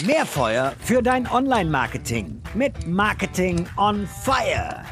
Mehr Feuer für dein Online-Marketing mit Marketing on Fire.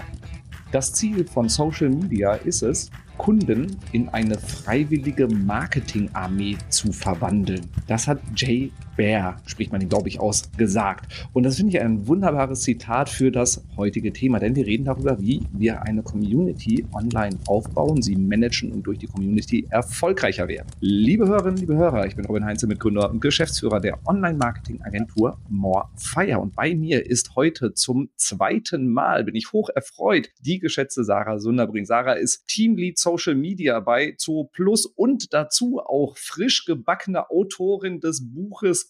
Das Ziel von Social Media ist es, Kunden in eine freiwillige Marketingarmee zu verwandeln. Das hat Jay Bear, spricht man ihn, glaube ich, aus, gesagt. Und das finde ich ein wunderbares Zitat für das heutige Thema, denn wir reden darüber, wie wir eine Community online aufbauen, sie managen und durch die Community erfolgreicher werden. Liebe Hörerinnen, liebe Hörer, ich bin Robin Heinze, Mitgründer und Geschäftsführer der Online-Marketing-Agentur More Fire. Und bei mir ist heute zum zweiten Mal, bin ich hoch erfreut, die geschätzte Sarah Sunderbring. Sarah ist Teamlead Social Media bei Zoo Plus und dazu auch frisch gebackene Autorin des Buches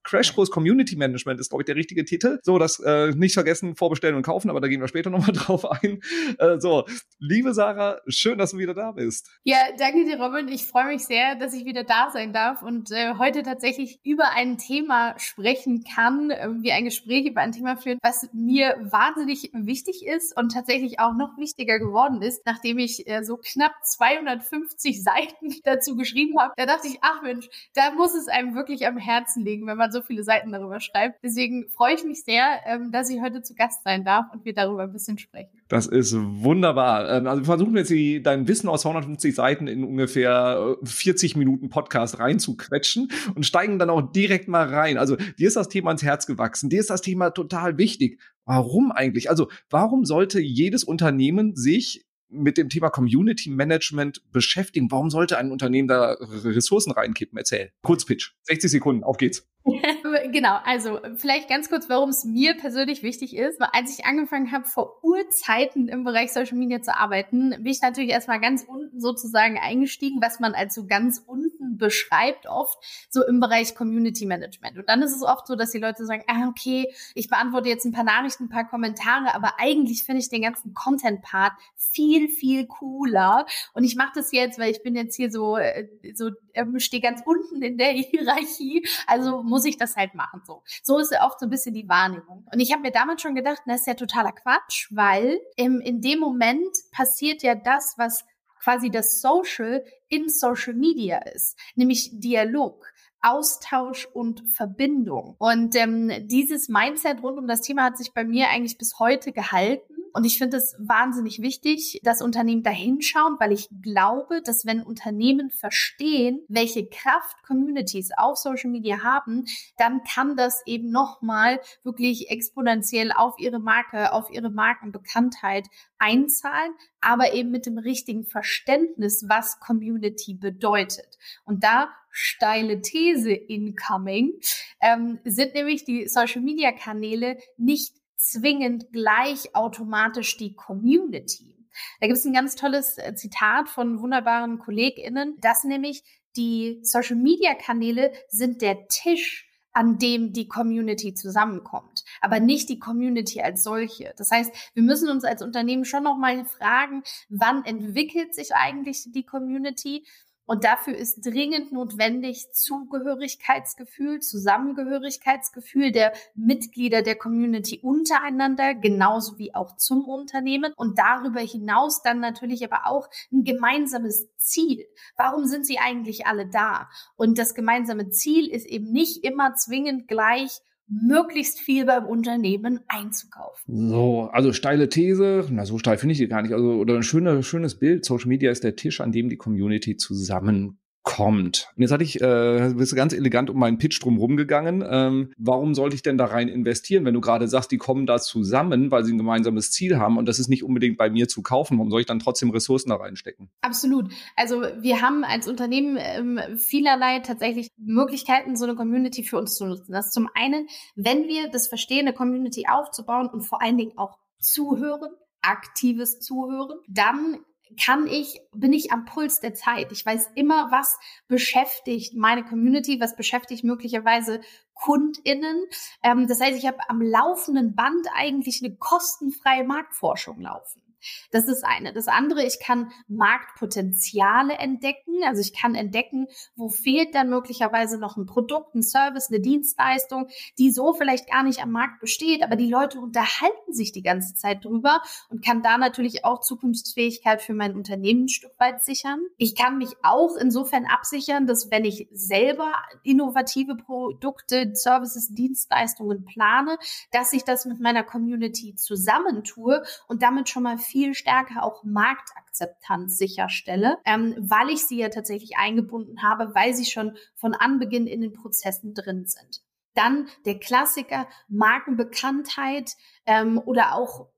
Crashkurs Community Management ist, glaube ich, der richtige Titel. So, das äh, nicht vergessen, vorbestellen und kaufen, aber da gehen wir später nochmal drauf ein. Äh, so, liebe Sarah, schön, dass du wieder da bist. Ja, danke dir, Robin. Ich freue mich sehr, dass ich wieder da sein darf und äh, heute tatsächlich über ein Thema sprechen kann, äh, wie ein Gespräch über ein Thema führen, was mir wahnsinnig wichtig ist und tatsächlich auch noch wichtiger geworden ist, nachdem ich äh, so knapp 250 Seiten dazu geschrieben habe. Da dachte ich, ach Mensch, da muss es einem wirklich am Herzen liegen, wenn man man so viele Seiten darüber schreibt. Deswegen freue ich mich sehr, ähm, dass ich heute zu Gast sein darf und wir darüber ein bisschen sprechen. Das ist wunderbar. Ähm, also wir versuchen jetzt die, dein Wissen aus 250 Seiten in ungefähr 40 äh, Minuten Podcast reinzuquetschen und steigen dann auch direkt mal rein. Also dir ist das Thema ans Herz gewachsen. Dir ist das Thema total wichtig. Warum eigentlich? Also warum sollte jedes Unternehmen sich mit dem Thema Community Management beschäftigen. Warum sollte ein Unternehmen da Ressourcen reinkippen? Erzähl. Kurzpitch. 60 Sekunden. Auf geht's. genau, also vielleicht ganz kurz, warum es mir persönlich wichtig ist. Als ich angefangen habe, vor Urzeiten im Bereich Social Media zu arbeiten, bin ich natürlich erstmal ganz unten sozusagen eingestiegen, was man als so ganz unten beschreibt, oft so im Bereich Community Management. Und dann ist es oft so, dass die Leute sagen, ah, okay, ich beantworte jetzt ein paar Nachrichten, ein paar Kommentare, aber eigentlich finde ich den ganzen Content-Part viel, viel cooler. Und ich mache das jetzt, weil ich bin jetzt hier so, äh, so ähm, stehe ganz unten in der Hierarchie. Also muss ich das halt machen. So, so ist ja oft so ein bisschen die Wahrnehmung. Und ich habe mir damals schon gedacht, das ist ja totaler Quatsch, weil im, in dem Moment passiert ja das, was quasi das Social in Social Media ist, nämlich Dialog. Austausch und Verbindung. Und ähm, dieses Mindset rund um das Thema hat sich bei mir eigentlich bis heute gehalten. Und ich finde es wahnsinnig wichtig, dass Unternehmen da hinschauen, weil ich glaube, dass wenn Unternehmen verstehen, welche Kraft Communities auf Social Media haben, dann kann das eben nochmal wirklich exponentiell auf ihre Marke, auf ihre Markenbekanntheit einzahlen, aber eben mit dem richtigen Verständnis, was Community bedeutet. Und da steile These incoming, ähm, sind nämlich die Social-Media-Kanäle nicht zwingend gleich automatisch die Community. Da gibt es ein ganz tolles äh, Zitat von wunderbaren KollegInnen, dass nämlich die Social-Media-Kanäle sind der Tisch, an dem die Community zusammenkommt, aber nicht die Community als solche. Das heißt, wir müssen uns als Unternehmen schon noch mal fragen, wann entwickelt sich eigentlich die Community? Und dafür ist dringend notwendig Zugehörigkeitsgefühl, Zusammengehörigkeitsgefühl der Mitglieder der Community untereinander, genauso wie auch zum Unternehmen. Und darüber hinaus dann natürlich aber auch ein gemeinsames Ziel. Warum sind sie eigentlich alle da? Und das gemeinsame Ziel ist eben nicht immer zwingend gleich möglichst viel beim Unternehmen einzukaufen. So, also steile These, na so steil finde ich die gar nicht, also oder ein schöner, schönes Bild. Social Media ist der Tisch, an dem die Community zusammen kommt. Und jetzt hatte ich, äh, bist du ganz elegant um meinen Pitch drum rumgegangen. Ähm, warum sollte ich denn da rein investieren, wenn du gerade sagst, die kommen da zusammen, weil sie ein gemeinsames Ziel haben und das ist nicht unbedingt bei mir zu kaufen? Warum soll ich dann trotzdem Ressourcen da reinstecken? Absolut. Also wir haben als Unternehmen ähm, vielerlei tatsächlich Möglichkeiten, so eine Community für uns zu nutzen. Das ist zum einen, wenn wir das verstehen, eine Community aufzubauen und vor allen Dingen auch zuhören, aktives Zuhören, dann kann ich, bin ich am Puls der Zeit. Ich weiß immer, was beschäftigt meine Community, was beschäftigt möglicherweise KundInnen. Ähm, das heißt, ich habe am laufenden Band eigentlich eine kostenfreie Marktforschung laufen. Das ist eine. Das andere, ich kann Marktpotenziale entdecken. Also ich kann entdecken, wo fehlt dann möglicherweise noch ein Produkt, ein Service, eine Dienstleistung, die so vielleicht gar nicht am Markt besteht, aber die Leute unterhalten sich die ganze Zeit drüber und kann da natürlich auch Zukunftsfähigkeit für mein Unternehmen ein Stück weit sichern. Ich kann mich auch insofern absichern, dass wenn ich selber innovative Produkte, Services, Dienstleistungen plane, dass ich das mit meiner Community zusammentue und damit schon mal viel stärker auch Marktakzeptanz sicherstelle, ähm, weil ich sie ja tatsächlich eingebunden habe, weil sie schon von Anbeginn in den Prozessen drin sind. Dann der Klassiker Markenbekanntheit ähm, oder auch,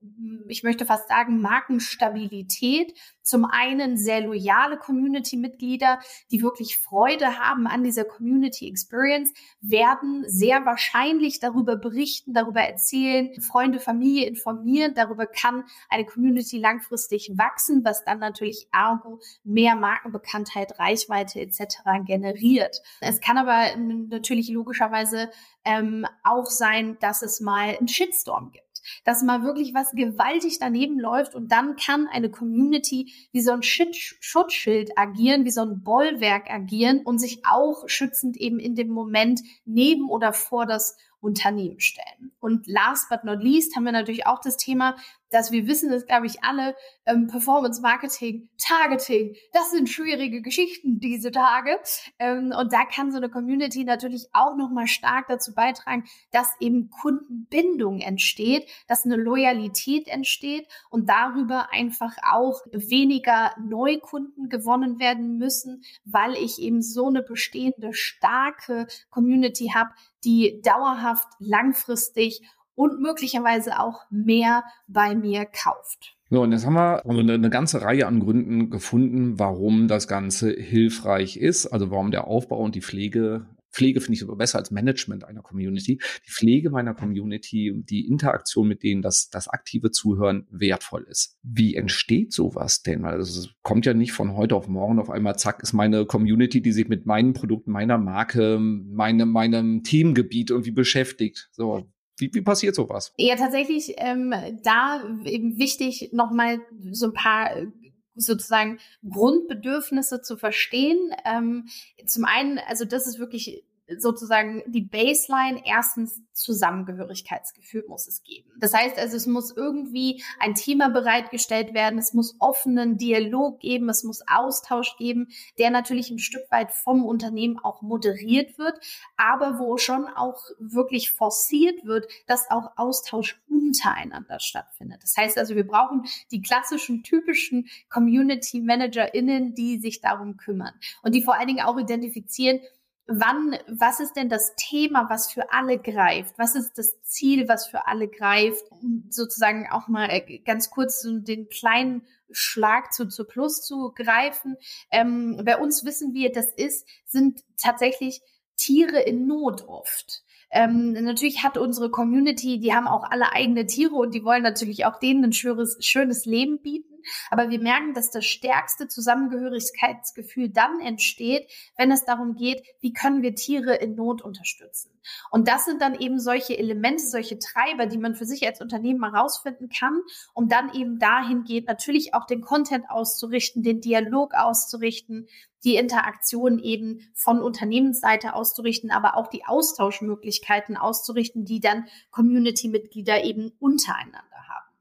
ich möchte fast sagen, Markenstabilität. Zum einen sehr loyale Community-Mitglieder, die wirklich Freude haben an dieser Community Experience, werden sehr wahrscheinlich darüber berichten, darüber erzählen, Freunde, Familie informieren. Darüber kann eine Community langfristig wachsen, was dann natürlich ergo mehr Markenbekanntheit, Reichweite etc. generiert. Es kann aber natürlich logischerweise ähm, auch sein, dass es mal einen Shitstorm gibt dass mal wirklich was gewaltig daneben läuft und dann kann eine Community wie so ein Schutzschild agieren, wie so ein Bollwerk agieren und sich auch schützend eben in dem Moment neben oder vor das Unternehmen stellen. Und last but not least haben wir natürlich auch das Thema, dass wir wissen, das glaube ich alle, ähm, Performance Marketing, Targeting, das sind schwierige Geschichten diese Tage. Ähm, und da kann so eine Community natürlich auch nochmal stark dazu beitragen, dass eben Kundenbindung entsteht, dass eine Loyalität entsteht und darüber einfach auch weniger Neukunden gewonnen werden müssen, weil ich eben so eine bestehende starke Community habe, die dauerhaft langfristig und möglicherweise auch mehr bei mir kauft. So, und jetzt haben wir eine, ganze Reihe an Gründen gefunden, warum das Ganze hilfreich ist, also warum der Aufbau und die Pflege Pflege finde ich sogar besser als Management einer Community. Die Pflege meiner Community, die Interaktion mit denen, das, das aktive Zuhören wertvoll ist. Wie entsteht sowas denn? Also es kommt ja nicht von heute auf morgen auf einmal, zack, ist meine Community, die sich mit meinen Produkten, meiner Marke, meine, meinem Themengebiet irgendwie beschäftigt. So, wie, wie passiert sowas? Ja, tatsächlich ähm, da eben wichtig, nochmal so ein paar äh, sozusagen Grundbedürfnisse zu verstehen. Ähm, zum einen, also das ist wirklich sozusagen die Baseline. Erstens Zusammengehörigkeitsgefühl muss es geben. Das heißt also, es muss irgendwie ein Thema bereitgestellt werden, es muss offenen Dialog geben, es muss Austausch geben, der natürlich ein Stück weit vom Unternehmen auch moderiert wird, aber wo schon auch wirklich forciert wird, dass auch Austausch untereinander stattfindet. Das heißt also, wir brauchen die klassischen, typischen Community ManagerInnen, die sich darum kümmern und die vor allen Dingen auch identifizieren, wann, was ist denn das Thema, was für alle greift? Was ist das Ziel, was für alle greift? Um sozusagen auch mal äh, ganz kurz so den kleinen Schlag zu, zu Plus zu greifen. Ähm, bei uns wissen wir, das ist, sind tatsächlich Tiere in Not oft. Ähm, natürlich hat unsere Community, die haben auch alle eigene Tiere und die wollen natürlich auch denen ein schönes, schönes Leben bieten. Aber wir merken, dass das stärkste Zusammengehörigkeitsgefühl dann entsteht, wenn es darum geht, wie können wir Tiere in Not unterstützen. Und das sind dann eben solche Elemente, solche Treiber, die man für sich als Unternehmen mal rausfinden kann, um dann eben dahin geht, natürlich auch den Content auszurichten, den Dialog auszurichten, die Interaktion eben von Unternehmensseite auszurichten, aber auch die Austauschmöglichkeiten auszurichten, die dann Community-Mitglieder eben untereinander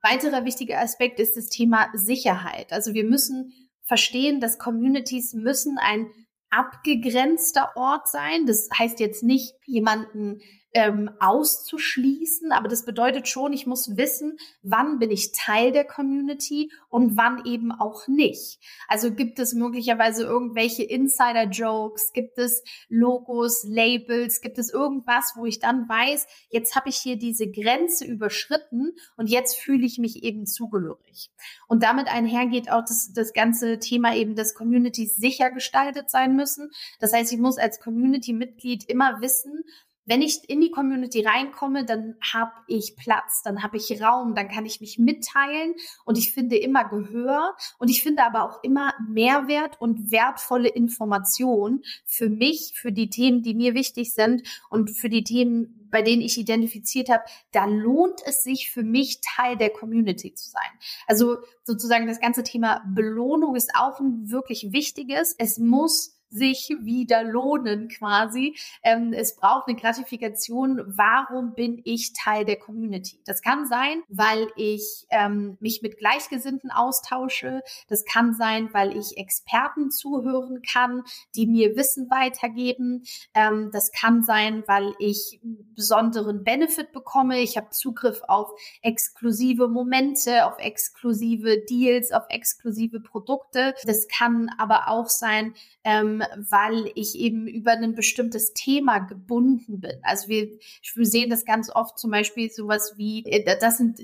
Weiterer wichtiger Aspekt ist das Thema Sicherheit. Also wir müssen verstehen, dass Communities müssen ein abgegrenzter Ort sein. Das heißt jetzt nicht jemanden ähm, auszuschließen, aber das bedeutet schon, ich muss wissen, wann bin ich Teil der Community und wann eben auch nicht. Also gibt es möglicherweise irgendwelche Insider-Jokes, gibt es Logos, Labels, gibt es irgendwas, wo ich dann weiß, jetzt habe ich hier diese Grenze überschritten und jetzt fühle ich mich eben zugehörig. Und damit einhergeht auch das, das ganze Thema eben, dass Communities sicher gestaltet sein müssen. Das heißt, ich muss als Community-Mitglied immer wissen, wenn ich in die Community reinkomme, dann habe ich Platz, dann habe ich Raum, dann kann ich mich mitteilen und ich finde immer Gehör und ich finde aber auch immer Mehrwert und wertvolle Informationen für mich, für die Themen, die mir wichtig sind und für die Themen, bei denen ich identifiziert habe, da lohnt es sich für mich, Teil der Community zu sein. Also sozusagen das ganze Thema Belohnung ist auch ein wirklich wichtiges. Es muss sich wieder lohnen quasi. Ähm, es braucht eine Gratifikation. Warum bin ich Teil der Community? Das kann sein, weil ich ähm, mich mit Gleichgesinnten austausche. Das kann sein, weil ich Experten zuhören kann, die mir Wissen weitergeben. Ähm, das kann sein, weil ich besonderen Benefit bekomme. Ich habe Zugriff auf exklusive Momente, auf exklusive Deals, auf exklusive Produkte. Das kann aber auch sein, ähm, weil ich eben über ein bestimmtes Thema gebunden bin. Also wir, wir sehen das ganz oft zum Beispiel sowas wie, äh, das sind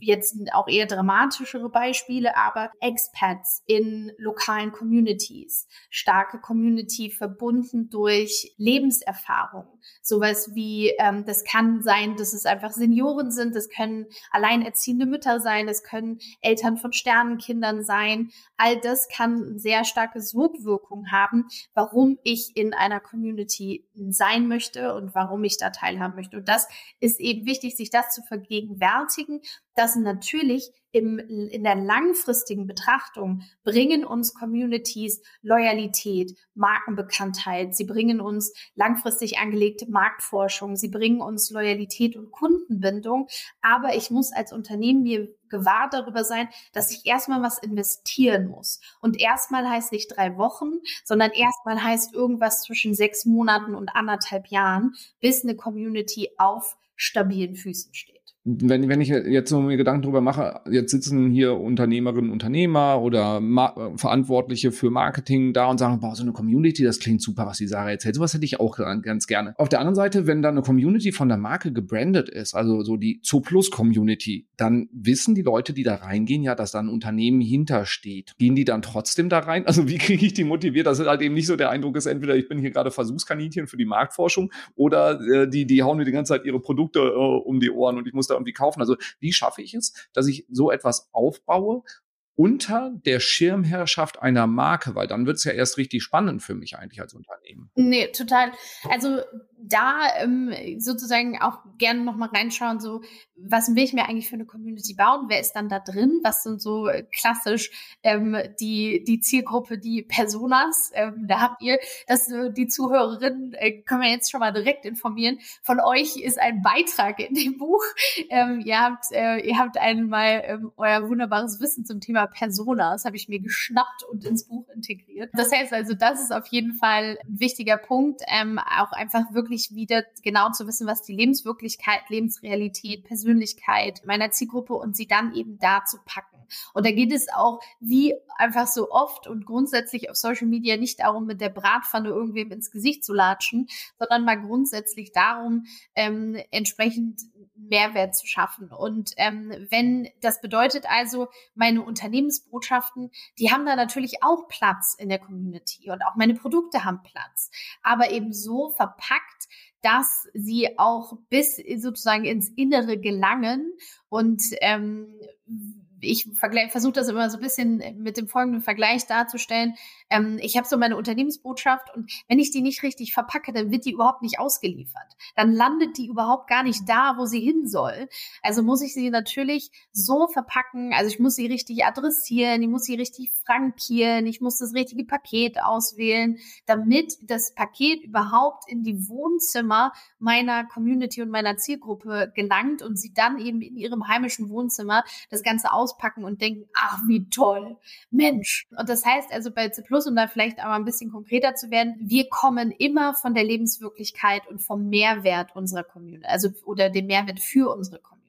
jetzt auch eher dramatischere Beispiele, aber Expats in lokalen Communities, starke Community verbunden durch Lebenserfahrung. Sowas wie, ähm, das kann sein, dass es einfach Senioren sind, das können alleinerziehende Mütter sein, das können Eltern von Sternenkindern sein. All das kann sehr starke Sogwirkung haben, warum ich in einer Community sein möchte und warum ich da teilhaben möchte. Und das ist eben wichtig, sich das zu vergegenwärtigen dass natürlich im, in der langfristigen Betrachtung bringen uns Communities Loyalität, Markenbekanntheit, sie bringen uns langfristig angelegte Marktforschung, sie bringen uns Loyalität und Kundenbindung. Aber ich muss als Unternehmen mir gewahr darüber sein, dass ich erstmal was investieren muss. Und erstmal heißt nicht drei Wochen, sondern erstmal heißt irgendwas zwischen sechs Monaten und anderthalb Jahren, bis eine Community auf stabilen Füßen steht wenn, wenn ich jetzt so mir Gedanken drüber mache, jetzt sitzen hier Unternehmerinnen, Unternehmer oder Ma Verantwortliche für Marketing da und sagen, boah, so eine Community, das klingt super, was die Sarah erzählt. Sowas hätte ich auch ganz gerne. Auf der anderen Seite, wenn da eine Community von der Marke gebrandet ist, also so die Zooplus Community, dann wissen die Leute, die da reingehen, ja, dass da ein Unternehmen hintersteht. Gehen die dann trotzdem da rein? Also wie kriege ich die motiviert? Das ist halt eben nicht so der Eindruck ist, entweder ich bin hier gerade Versuchskaninchen für die Marktforschung oder äh, die, die hauen mir die ganze Zeit ihre Produkte äh, um die Ohren und ich muss da irgendwie kaufen. Also wie schaffe ich es, dass ich so etwas aufbaue unter der Schirmherrschaft einer Marke, weil dann wird es ja erst richtig spannend für mich eigentlich als Unternehmen. Nee, total. Also da ähm, sozusagen auch gerne nochmal reinschauen, so was will ich mir eigentlich für eine Community bauen? Wer ist dann da drin? Was sind so äh, klassisch ähm, die, die Zielgruppe, die Personas? Ähm, da habt ihr, das, äh, die Zuhörerinnen äh, können wir jetzt schon mal direkt informieren. Von euch ist ein Beitrag in dem Buch. Ähm, ihr habt, äh, ihr habt einmal ähm, euer wunderbares Wissen zum Thema Personas, habe ich mir geschnappt und ins Buch integriert. Das heißt also, das ist auf jeden Fall ein wichtiger Punkt, ähm, auch einfach wirklich wieder genau zu wissen, was die Lebenswirklichkeit, Lebensrealität, Persönlichkeit meiner Zielgruppe und sie dann eben da zu packen. Und da geht es auch wie einfach so oft und grundsätzlich auf Social Media nicht darum, mit der Bratpfanne irgendwem ins Gesicht zu latschen, sondern mal grundsätzlich darum, ähm, entsprechend Mehrwert zu schaffen. Und ähm, wenn das bedeutet also, meine Unternehmensbotschaften, die haben da natürlich auch Platz in der Community und auch meine Produkte haben Platz, aber eben so verpackt, dass sie auch bis sozusagen ins Innere gelangen und ähm, ich versuche das immer so ein bisschen mit dem folgenden Vergleich darzustellen. Ähm, ich habe so meine Unternehmensbotschaft und wenn ich die nicht richtig verpacke, dann wird die überhaupt nicht ausgeliefert. Dann landet die überhaupt gar nicht da, wo sie hin soll. Also muss ich sie natürlich so verpacken. Also ich muss sie richtig adressieren, ich muss sie richtig frankieren, ich muss das richtige Paket auswählen, damit das Paket überhaupt in die Wohnzimmer meiner Community und meiner Zielgruppe gelangt und sie dann eben in ihrem heimischen Wohnzimmer das Ganze auspacken und denken, ach, wie toll, Mensch. Und das heißt also bei C um da vielleicht aber ein bisschen konkreter zu werden, wir kommen immer von der Lebenswirklichkeit und vom Mehrwert unserer Community, also oder dem Mehrwert für unsere Community.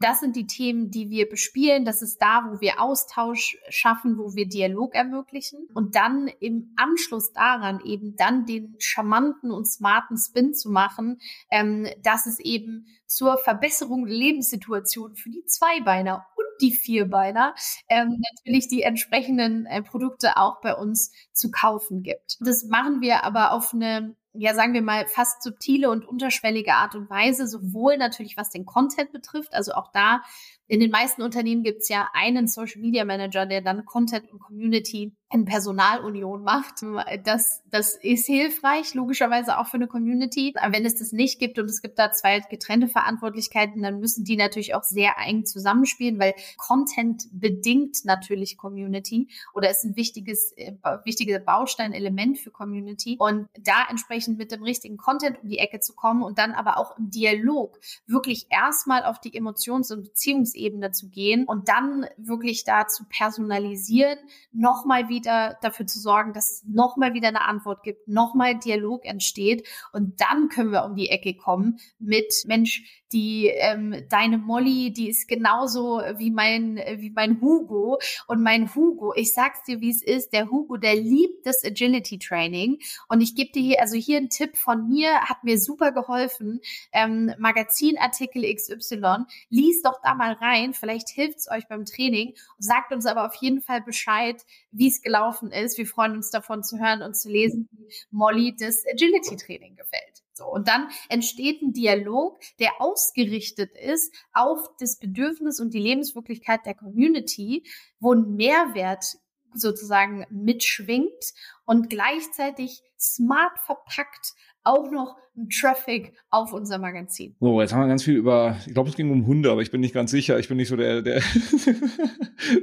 Das sind die Themen, die wir bespielen. Das ist da, wo wir Austausch schaffen, wo wir Dialog ermöglichen und dann im Anschluss daran eben dann den charmanten und smarten Spin zu machen, ähm, dass es eben zur Verbesserung der Lebenssituation für die Zweibeiner und die Vierbeiner ähm, natürlich die entsprechenden äh, Produkte auch bei uns zu kaufen gibt. Das machen wir aber auf eine ja, sagen wir mal, fast subtile und unterschwellige Art und Weise, sowohl natürlich was den Content betrifft, also auch da in den meisten Unternehmen gibt es ja einen Social Media Manager, der dann Content und Community in Personalunion macht. Das, das ist hilfreich, logischerweise auch für eine Community. Aber wenn es das nicht gibt und es gibt da zwei getrennte Verantwortlichkeiten, dann müssen die natürlich auch sehr eng zusammenspielen, weil Content bedingt natürlich Community oder ist ein wichtiges, äh, wichtiges Bausteinelement für Community. Und da entsprechend mit dem richtigen Content um die Ecke zu kommen und dann aber auch im Dialog wirklich erstmal auf die Emotions- und Beziehungsebene zu gehen und dann wirklich da zu personalisieren, nochmal wieder dafür zu sorgen, dass es nochmal wieder eine Antwort gibt, nochmal Dialog entsteht. Und dann können wir um die Ecke kommen mit Mensch, die ähm, deine Molly, die ist genauso wie mein wie mein Hugo und mein Hugo, ich sag's dir, wie es ist, der Hugo, der liebt das Agility Training und ich gebe dir hier also hier ein Tipp von mir, hat mir super geholfen. Ähm, Magazinartikel XY, lies doch da mal rein, vielleicht hilft's euch beim Training sagt uns aber auf jeden Fall Bescheid, wie es gelaufen ist. Wir freuen uns davon zu hören und zu lesen, wie Molly das Agility Training gefällt. So, und dann entsteht ein Dialog, der ausgerichtet ist auf das Bedürfnis und die Lebenswirklichkeit der Community, wo ein Mehrwert sozusagen mitschwingt und gleichzeitig smart verpackt auch noch ein Traffic auf unser Magazin. So, jetzt haben wir ganz viel über, ich glaube, es ging um Hunde, aber ich bin nicht ganz sicher. Ich bin nicht so der, der,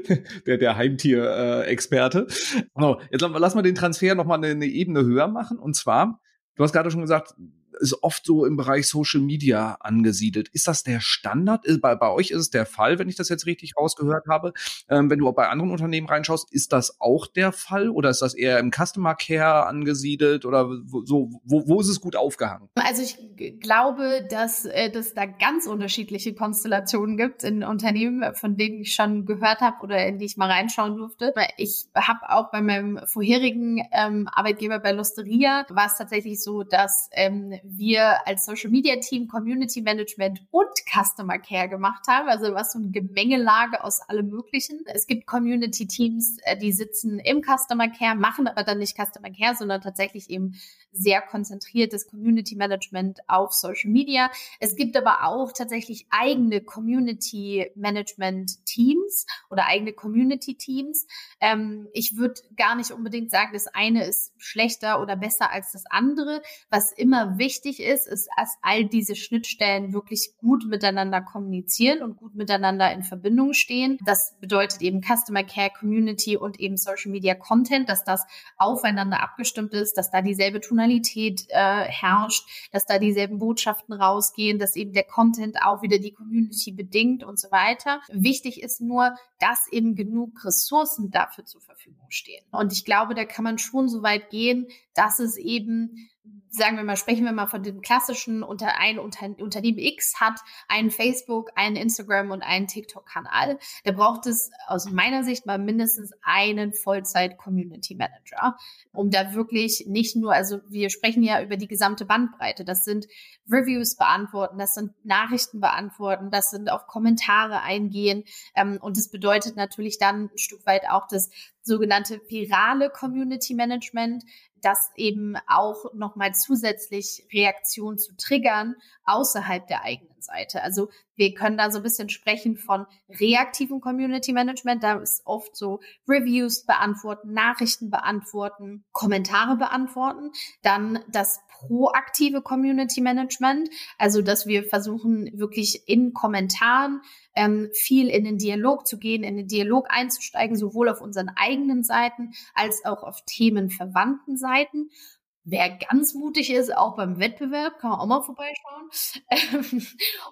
der, der Heimtier-Experte. So, jetzt lass mal den Transfer nochmal eine, eine Ebene höher machen. Und zwar, du hast gerade schon gesagt, ist oft so im Bereich Social Media angesiedelt. Ist das der Standard? Äh, bei, bei euch ist es der Fall, wenn ich das jetzt richtig rausgehört habe. Ähm, wenn du auch bei anderen Unternehmen reinschaust, ist das auch der Fall oder ist das eher im Customer Care angesiedelt oder so? Wo, wo ist es gut aufgehangen? Also ich glaube, dass äh, es da ganz unterschiedliche Konstellationen gibt in Unternehmen, von denen ich schon gehört habe oder in die ich mal reinschauen durfte. Ich habe auch bei meinem vorherigen ähm, Arbeitgeber bei Lusteria war es tatsächlich so, dass ähm, wir als Social Media Team Community Management und Customer Care gemacht haben. Also was so eine Gemengelage aus allem Möglichen. Es gibt Community Teams, äh, die sitzen im Customer Care, machen aber dann nicht Customer Care, sondern tatsächlich eben sehr konzentriertes Community Management auf Social Media. Es gibt aber auch tatsächlich eigene Community Management Teams oder eigene Community Teams. Ähm, ich würde gar nicht unbedingt sagen, das eine ist schlechter oder besser als das andere. Was immer wichtig ist, ist, dass all diese Schnittstellen wirklich gut miteinander kommunizieren und gut miteinander in Verbindung stehen. Das bedeutet eben Customer Care, Community und eben Social Media Content, dass das aufeinander abgestimmt ist, dass da dieselbe Tonalität äh, herrscht, dass da dieselben Botschaften rausgehen, dass eben der Content auch wieder die Community bedingt und so weiter. Wichtig ist nur, dass eben genug Ressourcen dafür zur Verfügung stehen. Und ich glaube, da kann man schon so weit gehen, dass es eben sagen wir mal, sprechen wir mal von dem klassischen unter ein unter, Unternehmen X hat einen Facebook, einen Instagram und einen TikTok-Kanal. Da braucht es aus meiner Sicht mal mindestens einen Vollzeit-Community Manager, um da wirklich nicht nur, also wir sprechen ja über die gesamte Bandbreite. Das sind Reviews beantworten, das sind Nachrichten beantworten, das sind auf Kommentare eingehen. Ähm, und das bedeutet natürlich dann ein Stück weit auch das sogenannte virale Community Management, das eben auch nochmal zusätzlich Reaktionen zu triggern außerhalb der eigenen Seite. Also wir können da so ein bisschen sprechen von reaktivem Community Management. Da ist oft so Reviews beantworten, Nachrichten beantworten, Kommentare beantworten. Dann das proaktive Community Management, also dass wir versuchen wirklich in Kommentaren ähm, viel in den Dialog zu gehen, in den Dialog einzusteigen, sowohl auf unseren eigenen Seiten als auch auf themenverwandten Seiten. Wer ganz mutig ist, auch beim Wettbewerb, kann man auch mal vorbeischauen.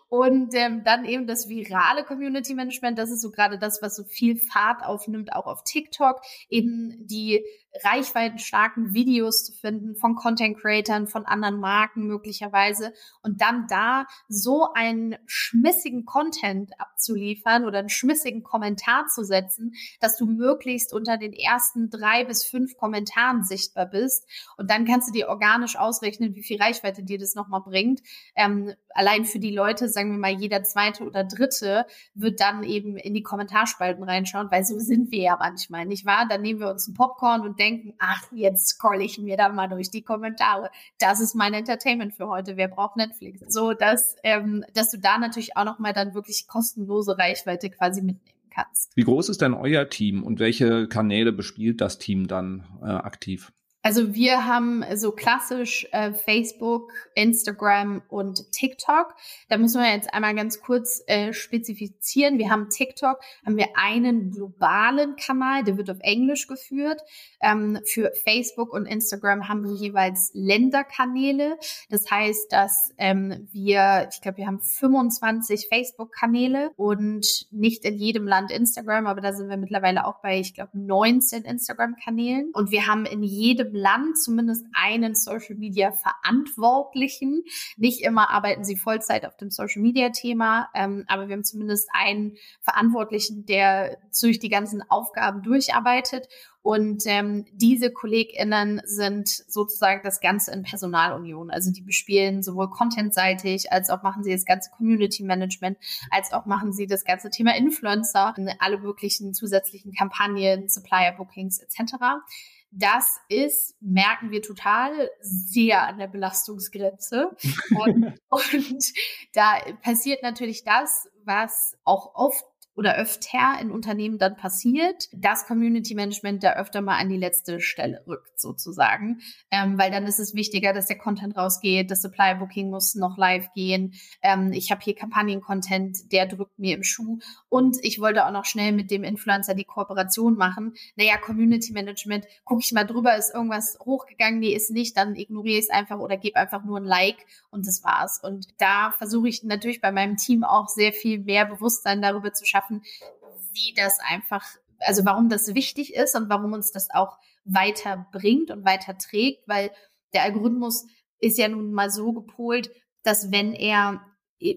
und ähm, dann eben das virale Community Management, das ist so gerade das, was so viel Fahrt aufnimmt, auch auf TikTok. Eben die reichweitenstarken Videos zu finden von Content Creatern, von anderen Marken möglicherweise und dann da so einen schmissigen Content abzuliefern oder einen schmissigen Kommentar zu setzen, dass du möglichst unter den ersten drei bis fünf Kommentaren sichtbar bist und dann kannst du dir organisch ausrechnen, wie viel Reichweite dir das nochmal bringt. Ähm, allein für die Leute, sagen wir mal, jeder zweite oder dritte wird dann eben in die Kommentarspalten reinschauen, weil so sind wir ja manchmal, nicht wahr? Dann nehmen wir uns ein Popcorn und denken, ach, jetzt scroll ich mir da mal durch die Kommentare. Das ist mein Entertainment für heute. Wer braucht Netflix? So, dass, ähm, dass du da natürlich auch nochmal dann wirklich kostenlose Reichweite quasi mitnehmen kannst. Wie groß ist denn euer Team und welche Kanäle bespielt das Team dann äh, aktiv? Also wir haben so klassisch äh, Facebook, Instagram und TikTok. Da müssen wir jetzt einmal ganz kurz äh, spezifizieren. Wir haben TikTok, haben wir einen globalen Kanal, der wird auf Englisch geführt. Ähm, für Facebook und Instagram haben wir jeweils Länderkanäle. Das heißt, dass ähm, wir, ich glaube, wir haben 25 Facebook-Kanäle und nicht in jedem Land Instagram, aber da sind wir mittlerweile auch bei, ich glaube, 19 Instagram-Kanälen. Und wir haben in jedem jedem Land zumindest einen Social Media Verantwortlichen. Nicht immer arbeiten sie Vollzeit auf dem Social Media Thema, ähm, aber wir haben zumindest einen Verantwortlichen, der durch die ganzen Aufgaben durcharbeitet. Und ähm, diese KollegInnen sind sozusagen das Ganze in Personalunion. Also die bespielen sowohl contentseitig, als auch machen sie das ganze Community Management, als auch machen sie das ganze Thema Influencer, alle möglichen zusätzlichen Kampagnen, Supplier Bookings etc. Das ist, merken wir total, sehr an der Belastungsgrenze. und, und da passiert natürlich das, was auch oft oder öfter in Unternehmen dann passiert, dass Community Management da öfter mal an die letzte Stelle rückt, sozusagen. Ähm, weil dann ist es wichtiger, dass der Content rausgeht, das Supply Booking muss noch live gehen. Ähm, ich habe hier Kampagnen-Content, der drückt mir im Schuh. Und ich wollte auch noch schnell mit dem Influencer die Kooperation machen. Naja, Community Management, gucke ich mal drüber, ist irgendwas hochgegangen? Nee, ist nicht, dann ignoriere ich es einfach oder gebe einfach nur ein Like und das war's. Und da versuche ich natürlich bei meinem Team auch sehr viel mehr Bewusstsein darüber zu schaffen, schaffen, wie das einfach, also warum das wichtig ist und warum uns das auch weiterbringt und weiter trägt, weil der Algorithmus ist ja nun mal so gepolt, dass wenn er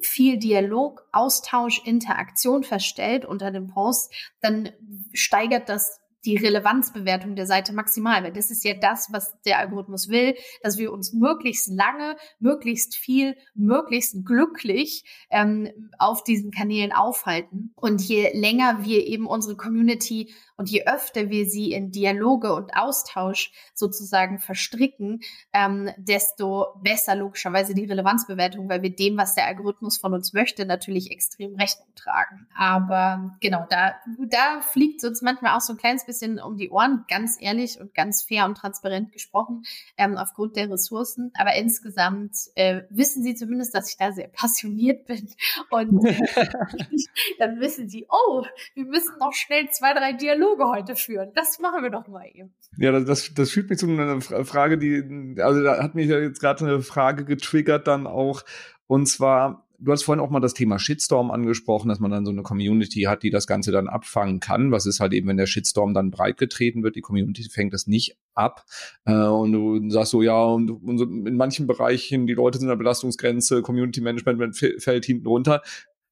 viel Dialog, Austausch, Interaktion verstellt unter dem Post, dann steigert das die Relevanzbewertung der Seite maximal, weil das ist ja das, was der Algorithmus will, dass wir uns möglichst lange, möglichst viel, möglichst glücklich ähm, auf diesen Kanälen aufhalten. Und je länger wir eben unsere Community und je öfter wir sie in Dialoge und Austausch sozusagen verstricken, ähm, desto besser logischerweise die Relevanzbewertung, weil wir dem, was der Algorithmus von uns möchte, natürlich extrem Rechnung tragen. Aber genau, da, da fliegt uns manchmal auch so ein kleines bisschen um die Ohren, ganz ehrlich und ganz fair und transparent gesprochen, ähm, aufgrund der Ressourcen. Aber insgesamt äh, wissen Sie zumindest, dass ich da sehr passioniert bin. Und dann wissen Sie, oh, wir müssen noch schnell zwei, drei Dialoge Dialoge heute führen. Das machen wir doch mal eben. Ja, das, das führt mich zu einer Frage, die, also da hat mich ja jetzt gerade eine Frage getriggert dann auch. Und zwar, du hast vorhin auch mal das Thema Shitstorm angesprochen, dass man dann so eine Community hat, die das Ganze dann abfangen kann. Was ist halt eben, wenn der Shitstorm dann breit getreten wird, die Community fängt das nicht ab. Äh, und du sagst so, ja, und, und so in manchen Bereichen, die Leute sind an der Belastungsgrenze, Community Management fällt hinten runter.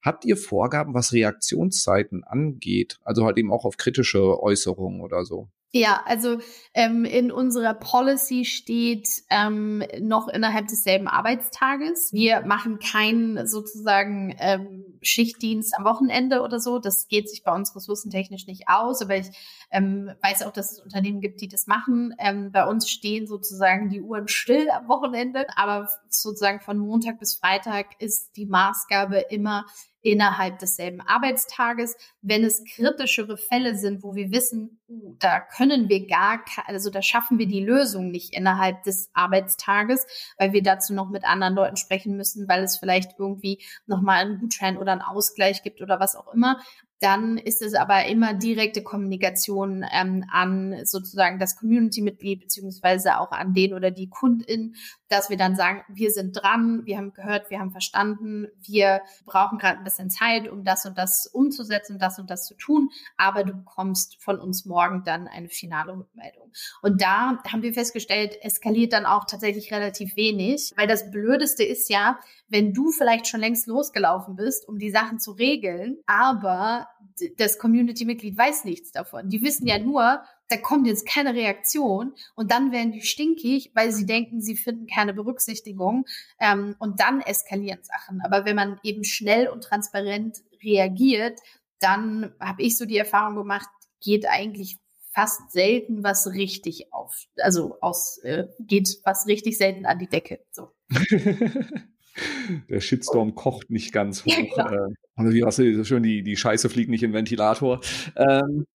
Habt ihr Vorgaben, was Reaktionszeiten angeht? Also halt eben auch auf kritische Äußerungen oder so? Ja, also ähm, in unserer Policy steht ähm, noch innerhalb desselben Arbeitstages. Wir machen keinen sozusagen ähm, Schichtdienst am Wochenende oder so. Das geht sich bei uns ressourcentechnisch nicht aus. Aber ich ähm, weiß auch, dass es Unternehmen gibt, die das machen. Ähm, bei uns stehen sozusagen die Uhren still am Wochenende. Aber sozusagen von Montag bis Freitag ist die Maßgabe immer innerhalb desselben Arbeitstages. Wenn es kritischere Fälle sind, wo wir wissen, uh, da können wir gar, also da schaffen wir die Lösung nicht innerhalb des Arbeitstages, weil wir dazu noch mit anderen Leuten sprechen müssen, weil es vielleicht irgendwie nochmal einen Gutschein oder einen Ausgleich gibt oder was auch immer dann ist es aber immer direkte Kommunikation ähm, an sozusagen das Community-Mitglied beziehungsweise auch an den oder die Kundin, dass wir dann sagen, wir sind dran, wir haben gehört, wir haben verstanden, wir brauchen gerade ein bisschen Zeit, um das und das umzusetzen, das und das zu tun, aber du bekommst von uns morgen dann eine finale Rückmeldung. Und da haben wir festgestellt, eskaliert dann auch tatsächlich relativ wenig, weil das Blödeste ist ja, wenn du vielleicht schon längst losgelaufen bist, um die Sachen zu regeln, aber das Community-Mitglied weiß nichts davon. Die wissen ja nur, da kommt jetzt keine Reaktion und dann werden die stinkig, weil sie denken, sie finden keine Berücksichtigung ähm, und dann eskalieren Sachen. Aber wenn man eben schnell und transparent reagiert, dann habe ich so die Erfahrung gemacht, geht eigentlich fast selten was richtig auf, also aus, äh, geht was richtig selten an die Decke. So. der Shitstorm kocht nicht ganz hoch. Ja, äh, Oder wie hast du so schön, die, die Scheiße fliegt nicht in den Ventilator. Ähm,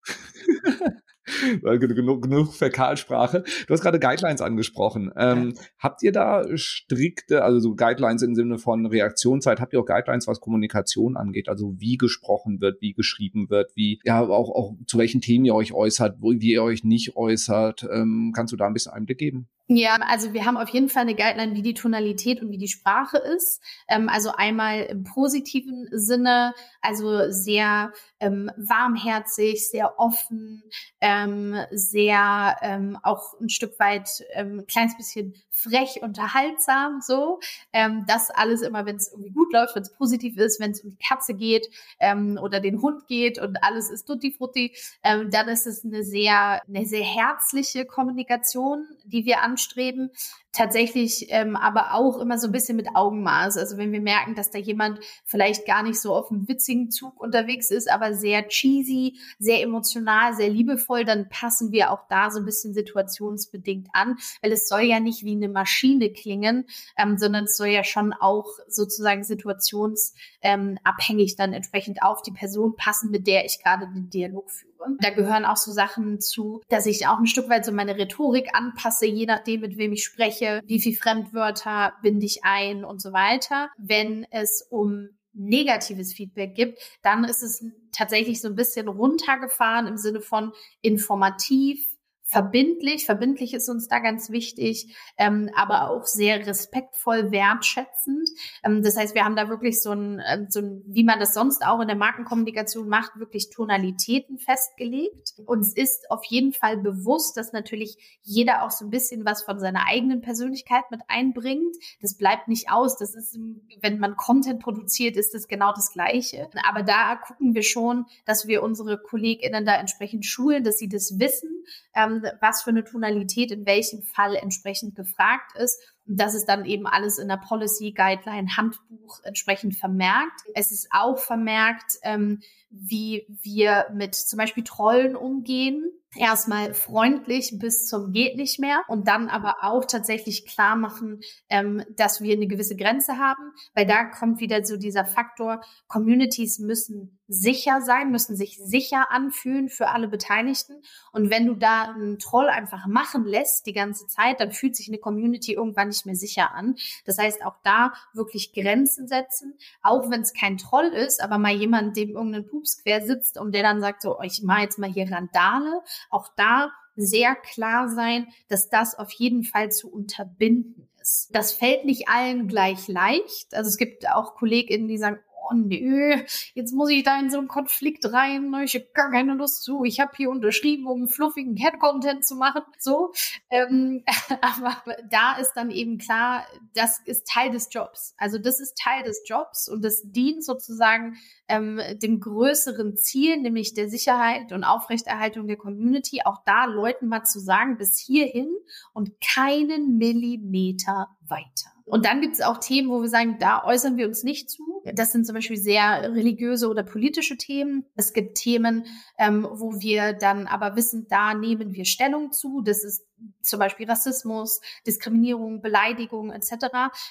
genug, genug Fäkalsprache. Du hast gerade Guidelines angesprochen. Ähm, ja. Habt ihr da strikte, also so Guidelines im Sinne von Reaktionszeit, habt ihr auch Guidelines, was Kommunikation angeht? Also wie gesprochen wird, wie geschrieben wird, wie, ja, auch, auch zu welchen Themen ihr euch äußert, wo, wie ihr euch nicht äußert. Ähm, kannst du da ein bisschen Einblick geben? Ja, also wir haben auf jeden Fall eine Guideline, wie die Tonalität und wie die Sprache ist. Ähm, also einmal im positiven Sinne, also sehr ähm, warmherzig, sehr offen, ähm, sehr ähm, auch ein Stück weit ähm, ein kleines bisschen frech, unterhaltsam, so. Ähm, das alles immer, wenn es irgendwie gut läuft, wenn es positiv ist, wenn es um die Katze geht ähm, oder den Hund geht und alles ist tutti frutti, ähm, dann ist es eine sehr, eine sehr herzliche Kommunikation, die wir anstreben tatsächlich ähm, aber auch immer so ein bisschen mit Augenmaß. Also wenn wir merken, dass da jemand vielleicht gar nicht so auf einem witzigen Zug unterwegs ist, aber sehr cheesy, sehr emotional, sehr liebevoll, dann passen wir auch da so ein bisschen situationsbedingt an, weil es soll ja nicht wie eine Maschine klingen, ähm, sondern es soll ja schon auch sozusagen situationsabhängig ähm, dann entsprechend auf die Person passen, mit der ich gerade den Dialog führe. Da gehören auch so Sachen zu, dass ich auch ein Stück weit so meine Rhetorik anpasse, je nachdem, mit wem ich spreche, wie viel Fremdwörter binde ich ein und so weiter. Wenn es um negatives Feedback gibt, dann ist es tatsächlich so ein bisschen runtergefahren im Sinne von informativ, verbindlich. Verbindlich ist uns da ganz wichtig, ähm, aber auch sehr respektvoll, wertschätzend. Ähm, das heißt, wir haben da wirklich so ein, ähm, so ein, wie man das sonst auch in der Markenkommunikation macht, wirklich Tonalitäten festgelegt. Uns ist auf jeden Fall bewusst, dass natürlich jeder auch so ein bisschen was von seiner eigenen Persönlichkeit mit einbringt. Das bleibt nicht aus. Das ist, wenn man Content produziert, ist das genau das Gleiche. Aber da gucken wir schon, dass wir unsere KollegInnen da entsprechend schulen, dass sie das wissen, ähm, was für eine Tonalität in welchem Fall entsprechend gefragt ist. Und das ist dann eben alles in der Policy Guideline Handbuch entsprechend vermerkt. Es ist auch vermerkt, ähm, wie wir mit zum Beispiel Trollen umgehen erstmal freundlich bis zum geht nicht mehr und dann aber auch tatsächlich klar machen, ähm, dass wir eine gewisse Grenze haben, weil da kommt wieder so dieser Faktor, Communities müssen sicher sein, müssen sich sicher anfühlen für alle Beteiligten. Und wenn du da einen Troll einfach machen lässt die ganze Zeit, dann fühlt sich eine Community irgendwann nicht mehr sicher an. Das heißt, auch da wirklich Grenzen setzen, auch wenn es kein Troll ist, aber mal jemand, dem irgendein Pups quer sitzt und der dann sagt so, ich mache jetzt mal hier Randale, auch da sehr klar sein, dass das auf jeden Fall zu unterbinden ist. Das fällt nicht allen gleich leicht. Also es gibt auch KollegInnen, die sagen, oh nö, jetzt muss ich da in so einen Konflikt rein, ne? ich habe gar keine Lust zu, ich habe hier unterschrieben, um fluffigen Cat-Content zu machen, so. Ähm, aber da ist dann eben klar, das ist Teil des Jobs. Also das ist Teil des Jobs und das dient sozusagen ähm, dem größeren Ziel, nämlich der Sicherheit und Aufrechterhaltung der Community, auch da Leuten mal zu sagen, bis hierhin und keinen Millimeter weiter. Und dann gibt es auch Themen, wo wir sagen, da äußern wir uns nicht zu. Das sind zum Beispiel sehr religiöse oder politische Themen. Es gibt Themen, ähm, wo wir dann aber wissen, da nehmen wir Stellung zu. Das ist zum Beispiel Rassismus, Diskriminierung, Beleidigung etc.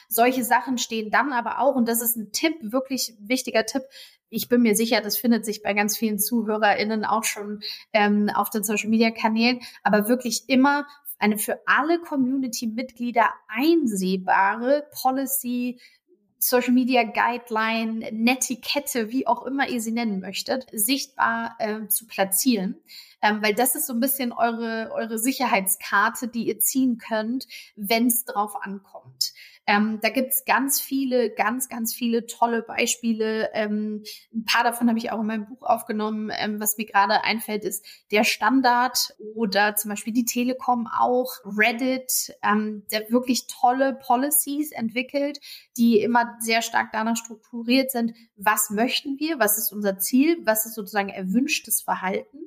Solche Sachen stehen dann aber auch, und das ist ein Tipp, wirklich wichtiger Tipp, ich bin mir sicher, das findet sich bei ganz vielen ZuhörerInnen auch schon ähm, auf den Social Media Kanälen, aber wirklich immer eine für alle Community-Mitglieder einsehbare Policy, Social Media Guideline, Netiquette, wie auch immer ihr sie nennen möchtet, sichtbar äh, zu platzieren. Ähm, weil das ist so ein bisschen eure, eure Sicherheitskarte, die ihr ziehen könnt, wenn es drauf ankommt. Ähm, da gibt's ganz viele, ganz, ganz viele tolle Beispiele. Ähm, ein paar davon habe ich auch in meinem Buch aufgenommen. Ähm, was mir gerade einfällt, ist der Standard oder zum Beispiel die Telekom auch, Reddit, ähm, der wirklich tolle Policies entwickelt, die immer sehr stark danach strukturiert sind, was möchten wir, was ist unser Ziel, was ist sozusagen erwünschtes Verhalten,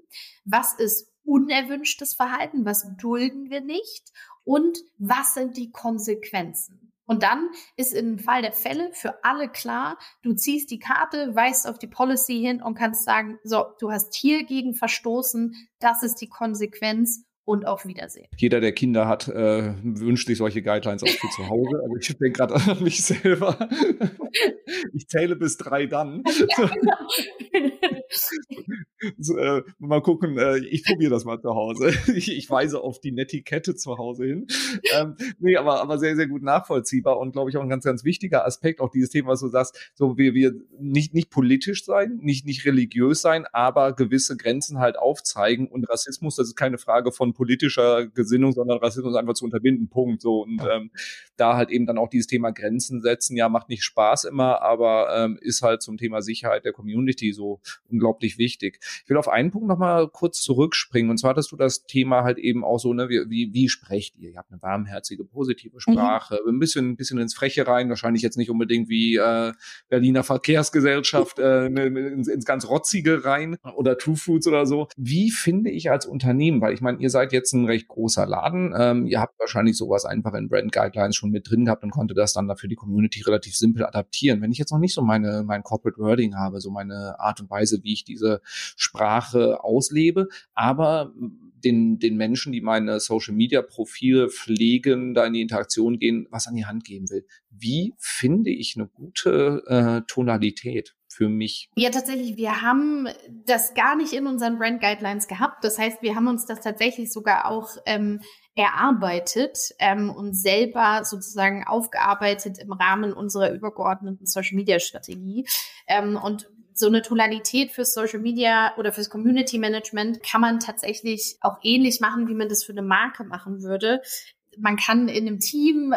was ist unerwünschtes Verhalten, was dulden wir nicht und was sind die Konsequenzen. Und dann ist im Fall der Fälle für alle klar, du ziehst die Karte, weist auf die Policy hin und kannst sagen, so, du hast hier gegen verstoßen, das ist die Konsequenz und auf Wiedersehen. Jeder, der Kinder hat, äh, wünscht sich solche Guidelines auch für zu Hause. Also ich denke gerade an mich selber. ich zähle bis drei dann. Ja, genau. so, äh, mal gucken, äh, ich probiere das mal zu Hause. ich, ich weise auf die Netiquette zu Hause hin. Ähm, nee, aber, aber sehr, sehr gut nachvollziehbar und glaube ich auch ein ganz, ganz wichtiger Aspekt, auch dieses Thema, was du sagst, so wir, wir nicht, nicht politisch sein, nicht, nicht religiös sein, aber gewisse Grenzen halt aufzeigen und Rassismus, das ist keine Frage von politischer Gesinnung, sondern Rassismus einfach zu unterbinden, Punkt. So und ähm, da halt eben dann auch dieses Thema Grenzen setzen, ja, macht nicht Spaß immer, aber ähm, ist halt zum Thema Sicherheit der Community so unglaublich wichtig. Ich will auf einen Punkt nochmal kurz zurückspringen und zwar hattest du das Thema halt eben auch so, ne, wie, wie, wie sprecht ihr? Ihr habt eine warmherzige, positive mhm. Sprache, mhm. ein bisschen, ein bisschen ins Freche rein, wahrscheinlich jetzt nicht unbedingt wie äh, Berliner Verkehrsgesellschaft äh, ne, ins, ins ganz Rotzige rein oder True Foods oder so. Wie finde ich als Unternehmen, weil ich meine, ihr seid seid jetzt ein recht großer Laden. Ähm, ihr habt wahrscheinlich sowas einfach in Brand Guidelines schon mit drin gehabt und konnte das dann dafür die Community relativ simpel adaptieren. Wenn ich jetzt noch nicht so meine, mein Corporate Wording habe, so meine Art und Weise, wie ich diese Sprache auslebe, aber den, den Menschen, die meine Social Media Profile pflegen, da in die Interaktion gehen, was an die Hand geben will. Wie finde ich eine gute äh, Tonalität? für mich? Ja, tatsächlich, wir haben das gar nicht in unseren Brand Guidelines gehabt. Das heißt, wir haben uns das tatsächlich sogar auch ähm, erarbeitet ähm, und selber sozusagen aufgearbeitet im Rahmen unserer übergeordneten Social Media Strategie. Ähm, und so eine Tonalität fürs Social Media oder fürs Community Management kann man tatsächlich auch ähnlich machen, wie man das für eine Marke machen würde. Man kann in einem Team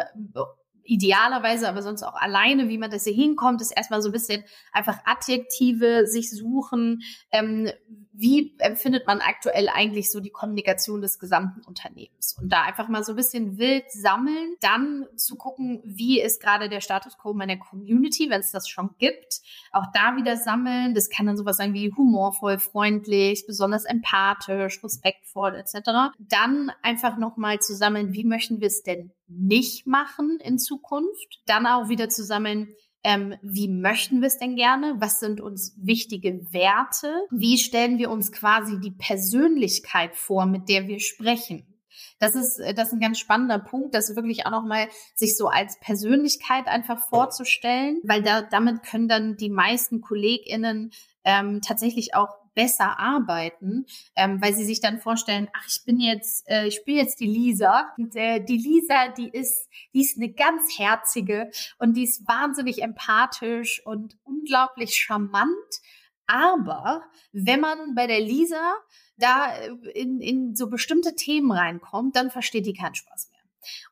idealerweise, aber sonst auch alleine, wie man das hier hinkommt, ist erstmal so ein bisschen einfach Adjektive sich suchen. Ähm, wie empfindet man aktuell eigentlich so die Kommunikation des gesamten Unternehmens? Und da einfach mal so ein bisschen wild sammeln, dann zu gucken, wie ist gerade der Status quo meiner Community, wenn es das schon gibt. Auch da wieder sammeln. Das kann dann sowas sein wie humorvoll, freundlich, besonders empathisch, respektvoll etc. Dann einfach nochmal zu sammeln, wie möchten wir es denn nicht machen in Zukunft. Dann auch wieder zu sammeln, ähm, wie möchten wir es denn gerne? Was sind uns wichtige Werte? Wie stellen wir uns quasi die Persönlichkeit vor, mit der wir sprechen? Das ist, äh, das ist ein ganz spannender Punkt, das wirklich auch nochmal sich so als Persönlichkeit einfach vorzustellen, weil da, damit können dann die meisten KollegInnen ähm, tatsächlich auch besser arbeiten, ähm, weil sie sich dann vorstellen, ach, ich bin jetzt, äh, ich spiele jetzt die Lisa und äh, die Lisa, die ist, die ist eine ganz herzige und die ist wahnsinnig empathisch und unglaublich charmant. Aber wenn man bei der Lisa da äh, in, in so bestimmte Themen reinkommt, dann versteht die keinen Spaß mehr.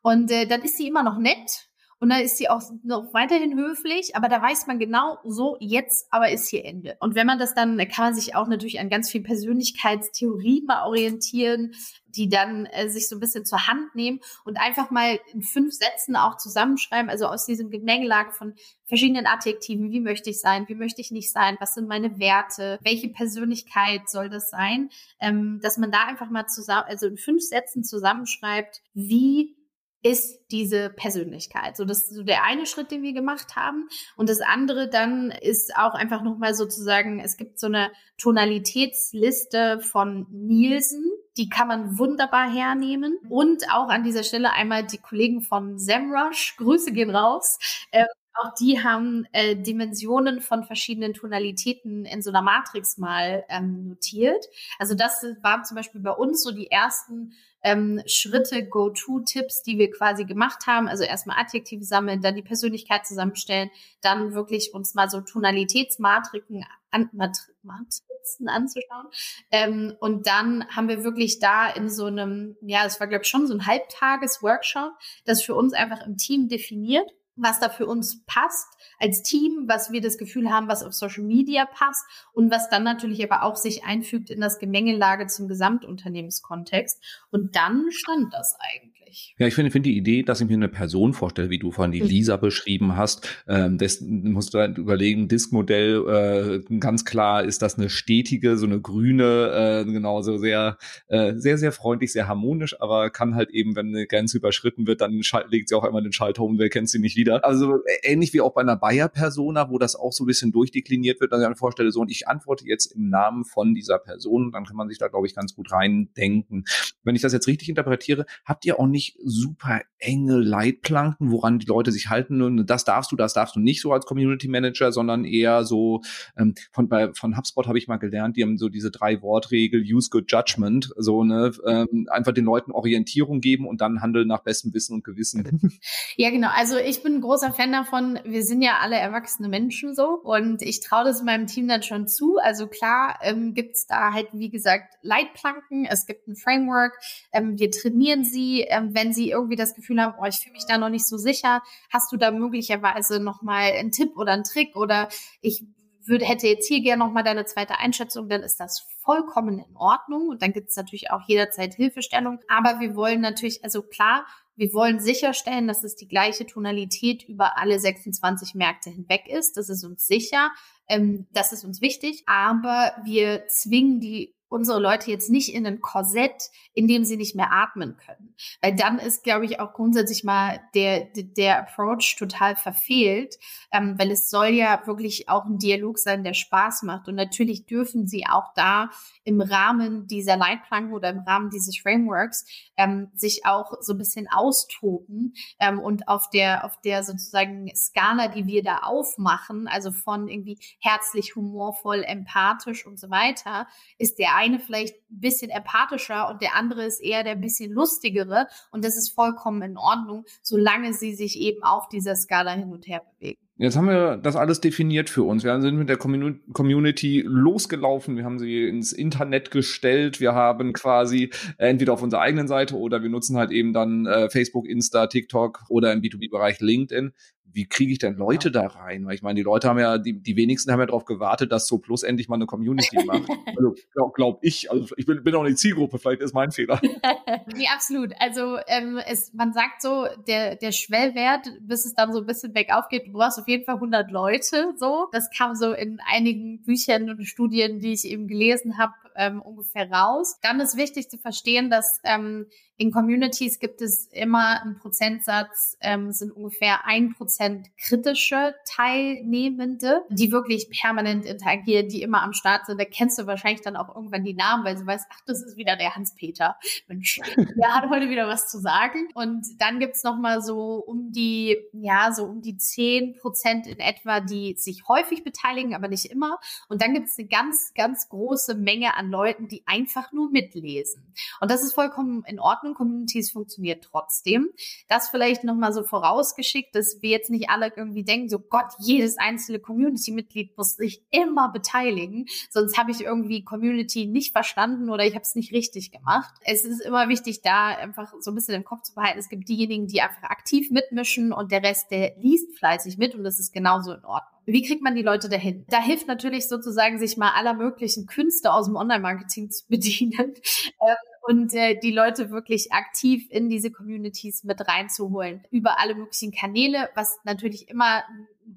Und äh, dann ist sie immer noch nett, und dann ist sie auch noch weiterhin höflich, aber da weiß man genau, so jetzt aber ist hier Ende. Und wenn man das dann, kann man sich auch natürlich an ganz viel Persönlichkeitstheorie mal orientieren, die dann äh, sich so ein bisschen zur Hand nehmen und einfach mal in fünf Sätzen auch zusammenschreiben, also aus diesem Gemengelage von verschiedenen Adjektiven, wie möchte ich sein, wie möchte ich nicht sein, was sind meine Werte, welche Persönlichkeit soll das sein, ähm, dass man da einfach mal zusammen, also in fünf Sätzen zusammenschreibt, wie ist diese Persönlichkeit. So, das ist so der eine Schritt, den wir gemacht haben. Und das andere dann ist auch einfach nochmal sozusagen, es gibt so eine Tonalitätsliste von Nielsen. Die kann man wunderbar hernehmen. Und auch an dieser Stelle einmal die Kollegen von SEMrush. Grüße gehen raus. Äh, auch die haben äh, Dimensionen von verschiedenen Tonalitäten in so einer Matrix mal ähm, notiert. Also das waren zum Beispiel bei uns so die ersten ähm, Schritte, Go-To-Tipps, die wir quasi gemacht haben. Also erstmal Adjektive sammeln, dann die Persönlichkeit zusammenstellen, dann wirklich uns mal so Tonalitätsmatriken an, Matrizen anzuschauen. Ähm, und dann haben wir wirklich da in so einem, ja, es war glaube ich schon so ein Halbtages-Workshop, das für uns einfach im Team definiert was da für uns passt als Team, was wir das Gefühl haben, was auf Social Media passt und was dann natürlich aber auch sich einfügt in das Gemengelage zum Gesamtunternehmenskontext. Und dann stand das eigentlich. Ich. Ja, ich finde, finde die Idee, dass ich mir eine Person vorstelle, wie du vorhin die mhm. Lisa beschrieben hast, ähm, das musst du halt überlegen, Diskmodell, äh, ganz klar ist das eine stetige, so eine grüne, äh, genau, so sehr, äh, sehr, sehr freundlich, sehr harmonisch, aber kann halt eben, wenn eine Grenze überschritten wird, dann legt sie auch einmal den Schalter um, wer kennt sie nicht wieder. Also äh, ähnlich wie auch bei einer Bayer-Persona, wo das auch so ein bisschen durchdekliniert wird, dass ich mir vorstelle, so, und ich antworte jetzt im Namen von dieser Person, dann kann man sich da, glaube ich, ganz gut reindenken. Wenn ich das jetzt richtig interpretiere, habt ihr auch nicht super enge Leitplanken, woran die Leute sich halten und das darfst du, das darfst du nicht so als Community Manager, sondern eher so ähm, von bei von HubSpot habe ich mal gelernt, die haben so diese drei Wortregel Use Good Judgment, so ne ähm, einfach den Leuten Orientierung geben und dann handeln nach bestem Wissen und Gewissen. Ja, genau. Also ich bin ein großer Fan davon. Wir sind ja alle erwachsene Menschen so und ich traue das meinem Team dann schon zu. Also klar ähm, gibt es da halt wie gesagt Leitplanken. Es gibt ein Framework. Ähm, wir trainieren sie, ähm, wenn sie irgendwie das Gefühl haben, oh, ich fühle mich da noch nicht so sicher. Hast du da möglicherweise noch mal einen Tipp oder einen Trick oder ich würde, hätte jetzt hier gerne nochmal deine zweite Einschätzung, dann ist das vollkommen in Ordnung. Und dann gibt es natürlich auch jederzeit Hilfestellung. Aber wir wollen natürlich, also klar, wir wollen sicherstellen, dass es die gleiche Tonalität über alle 26 Märkte hinweg ist. Das ist uns sicher. Ähm, das ist uns wichtig. Aber wir zwingen die unsere Leute jetzt nicht in ein Korsett, in dem sie nicht mehr atmen können. Weil dann ist, glaube ich, auch grundsätzlich mal der, der Approach total verfehlt, ähm, weil es soll ja wirklich auch ein Dialog sein, der Spaß macht. Und natürlich dürfen sie auch da im Rahmen dieser Leitplanken oder im Rahmen dieses Frameworks ähm, sich auch so ein bisschen austoben ähm, und auf der, auf der sozusagen Skala, die wir da aufmachen, also von irgendwie herzlich, humorvoll, empathisch und so weiter, ist der eine vielleicht ein bisschen empathischer und der andere ist eher der bisschen lustigere. Und das ist vollkommen in Ordnung, solange sie sich eben auf dieser Skala hin und her bewegen. Jetzt haben wir das alles definiert für uns. Wir sind mit der Community losgelaufen. Wir haben sie ins Internet gestellt. Wir haben quasi entweder auf unserer eigenen Seite oder wir nutzen halt eben dann äh, Facebook, Insta, TikTok oder im B2B-Bereich LinkedIn wie kriege ich denn Leute da rein? Weil ich meine, die Leute haben ja, die, die wenigsten haben ja darauf gewartet, dass So Plus endlich mal eine Community macht. also glaube glaub ich, also ich bin, bin auch eine Zielgruppe, vielleicht ist mein Fehler. nee, absolut. Also ähm, es, man sagt so, der, der Schwellwert, bis es dann so ein bisschen bergauf geht, du brauchst auf jeden Fall 100 Leute, so. Das kam so in einigen Büchern und Studien, die ich eben gelesen habe, ähm, ungefähr raus. Dann ist wichtig zu verstehen, dass ähm, in Communities gibt es immer einen Prozentsatz, ähm, sind ungefähr ein Prozent kritische Teilnehmende, die wirklich permanent interagieren, die immer am Start sind. Da kennst du wahrscheinlich dann auch irgendwann die Namen, weil du weißt, ach, das ist wieder der Hans-Peter. Mensch, der hat heute wieder was zu sagen. Und dann gibt's noch mal so um die, ja, so um die zehn Prozent in etwa, die sich häufig beteiligen, aber nicht immer. Und dann gibt's eine ganz, ganz große Menge an Leuten, die einfach nur mitlesen. Und das ist vollkommen in Ordnung. Communities funktioniert trotzdem. Das vielleicht nochmal so vorausgeschickt, dass wir jetzt nicht alle irgendwie denken, so Gott, jedes einzelne Community-Mitglied muss sich immer beteiligen, sonst habe ich irgendwie Community nicht verstanden oder ich habe es nicht richtig gemacht. Es ist immer wichtig, da einfach so ein bisschen im Kopf zu behalten. Es gibt diejenigen, die einfach aktiv mitmischen und der Rest, der liest fleißig mit und das ist genauso in Ordnung. Wie kriegt man die Leute dahin? Da hilft natürlich sozusagen, sich mal aller möglichen Künste aus dem Online-Marketing zu bedienen ähm, und äh, die Leute wirklich aktiv in diese Communities mit reinzuholen. Über alle möglichen Kanäle, was natürlich immer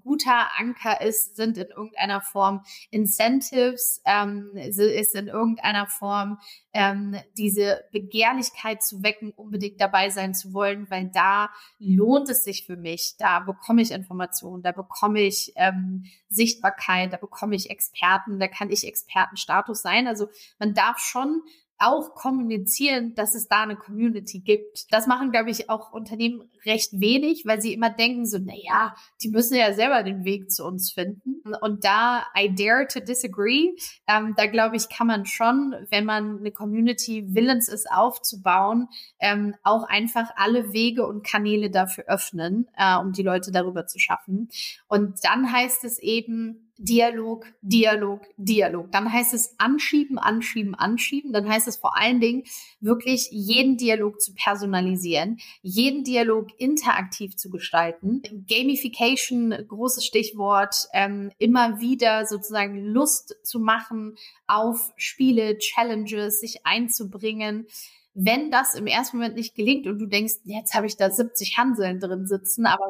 guter Anker ist, sind in irgendeiner Form Incentives, ähm, ist in irgendeiner Form ähm, diese Begehrlichkeit zu wecken, unbedingt dabei sein zu wollen, weil da lohnt es sich für mich, da bekomme ich Informationen, da bekomme ich ähm, Sichtbarkeit, da bekomme ich Experten, da kann ich Expertenstatus sein. Also man darf schon auch kommunizieren, dass es da eine Community gibt. Das machen, glaube ich, auch Unternehmen recht wenig, weil sie immer denken so, na ja, die müssen ja selber den Weg zu uns finden. Und da I dare to disagree. Ähm, da glaube ich, kann man schon, wenn man eine Community willens ist aufzubauen, ähm, auch einfach alle Wege und Kanäle dafür öffnen, äh, um die Leute darüber zu schaffen. Und dann heißt es eben, Dialog, Dialog, Dialog. Dann heißt es anschieben, anschieben, anschieben. Dann heißt es vor allen Dingen wirklich jeden Dialog zu personalisieren, jeden Dialog interaktiv zu gestalten. Gamification, großes Stichwort, ähm, immer wieder sozusagen Lust zu machen auf Spiele, Challenges, sich einzubringen wenn das im ersten Moment nicht gelingt und du denkst, jetzt habe ich da 70 Hanseln drin sitzen, aber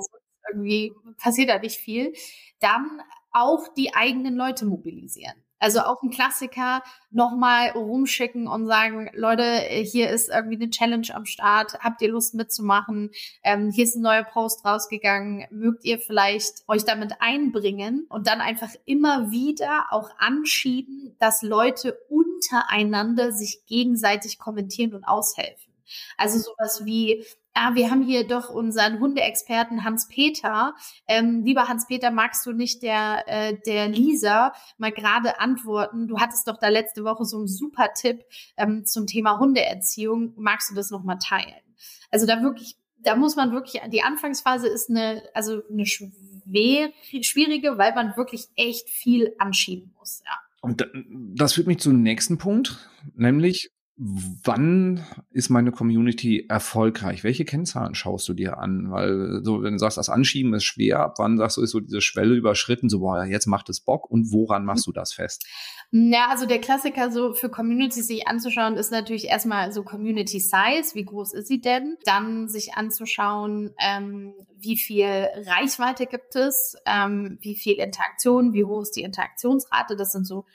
irgendwie passiert da nicht viel, dann auch die eigenen Leute mobilisieren. Also auch ein Klassiker nochmal rumschicken und sagen, Leute, hier ist irgendwie eine Challenge am Start, habt ihr Lust mitzumachen? Ähm, hier ist ein neuer Post rausgegangen, mögt ihr vielleicht euch damit einbringen und dann einfach immer wieder auch anschieben, dass Leute untereinander sich gegenseitig kommentieren und aushelfen. Also sowas wie, ah, wir haben hier doch unseren Hundeexperten Hans-Peter. Ähm, lieber Hans-Peter, magst du nicht der, äh, der Lisa mal gerade antworten? Du hattest doch da letzte Woche so einen super Tipp ähm, zum Thema Hundeerziehung. Magst du das nochmal teilen? Also da wirklich, da muss man wirklich, die Anfangsphase ist eine, also eine schwer, schwierige, weil man wirklich echt viel anschieben muss, ja. Und das führt mich zum nächsten Punkt, nämlich wann ist meine Community erfolgreich? Welche Kennzahlen schaust du dir an? Weil so, wenn du sagst, das Anschieben ist schwer, ab wann sagst du, ist so diese Schwelle überschritten, so, boah, jetzt macht es Bock und woran machst du das fest? Ja, also der Klassiker so für Communities sich anzuschauen, ist natürlich erstmal so Community Size, wie groß ist sie denn? Dann sich anzuschauen, ähm, wie viel Reichweite gibt es, ähm, wie viel Interaktion, wie hoch ist die Interaktionsrate, das sind so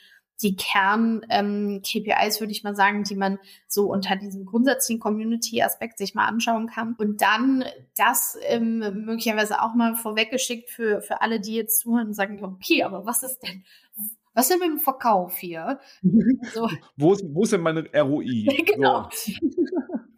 die Kern-KPIs, ähm, würde ich mal sagen, die man so unter diesem grundsätzlichen Community-Aspekt sich mal anschauen kann. Und dann das ähm, möglicherweise auch mal vorweggeschickt für, für alle, die jetzt zuhören und sagen, okay, aber was ist denn, was ist denn mit dem Verkauf hier? So. wo, ist, wo ist denn meine ROI? genau.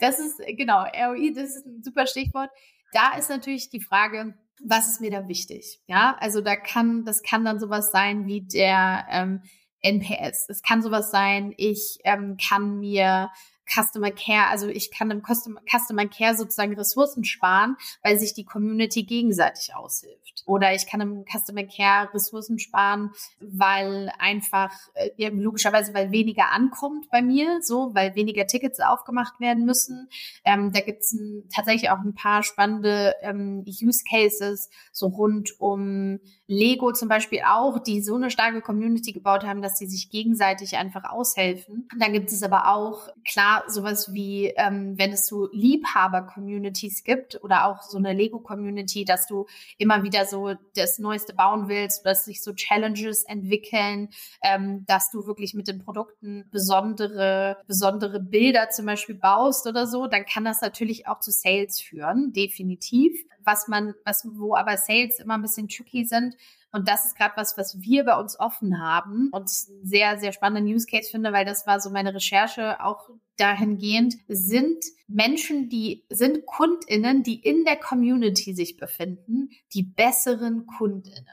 Das ist, genau, ROI, das ist ein super Stichwort. Da ist natürlich die Frage, was ist mir da wichtig? Ja, also da kann, das kann dann sowas sein wie der, ähm, NPS. Es kann sowas sein, ich ähm, kann mir Customer Care, also ich kann im Customer Care sozusagen Ressourcen sparen, weil sich die Community gegenseitig aushilft. Oder ich kann im Customer Care Ressourcen sparen, weil einfach, äh, ja, logischerweise, weil weniger ankommt bei mir, so, weil weniger Tickets aufgemacht werden müssen. Ähm, da gibt es tatsächlich auch ein paar spannende ähm, Use Cases, so rund um Lego zum Beispiel auch, die so eine starke Community gebaut haben, dass sie sich gegenseitig einfach aushelfen. Dann gibt es aber auch, klar, sowas wie, ähm, wenn es so Liebhaber-Communities gibt oder auch so eine Lego-Community, dass du immer wieder so das Neueste bauen willst, dass sich so Challenges entwickeln, ähm, dass du wirklich mit den Produkten besondere, besondere Bilder zum Beispiel baust oder so, dann kann das natürlich auch zu Sales führen, definitiv was man, was, wo aber Sales immer ein bisschen tricky sind. Und das ist gerade was, was wir bei uns offen haben und sehr, sehr spannenden Use Case finde, weil das war so meine Recherche auch dahingehend, sind Menschen, die sind KundInnen, die in der Community sich befinden, die besseren KundInnen.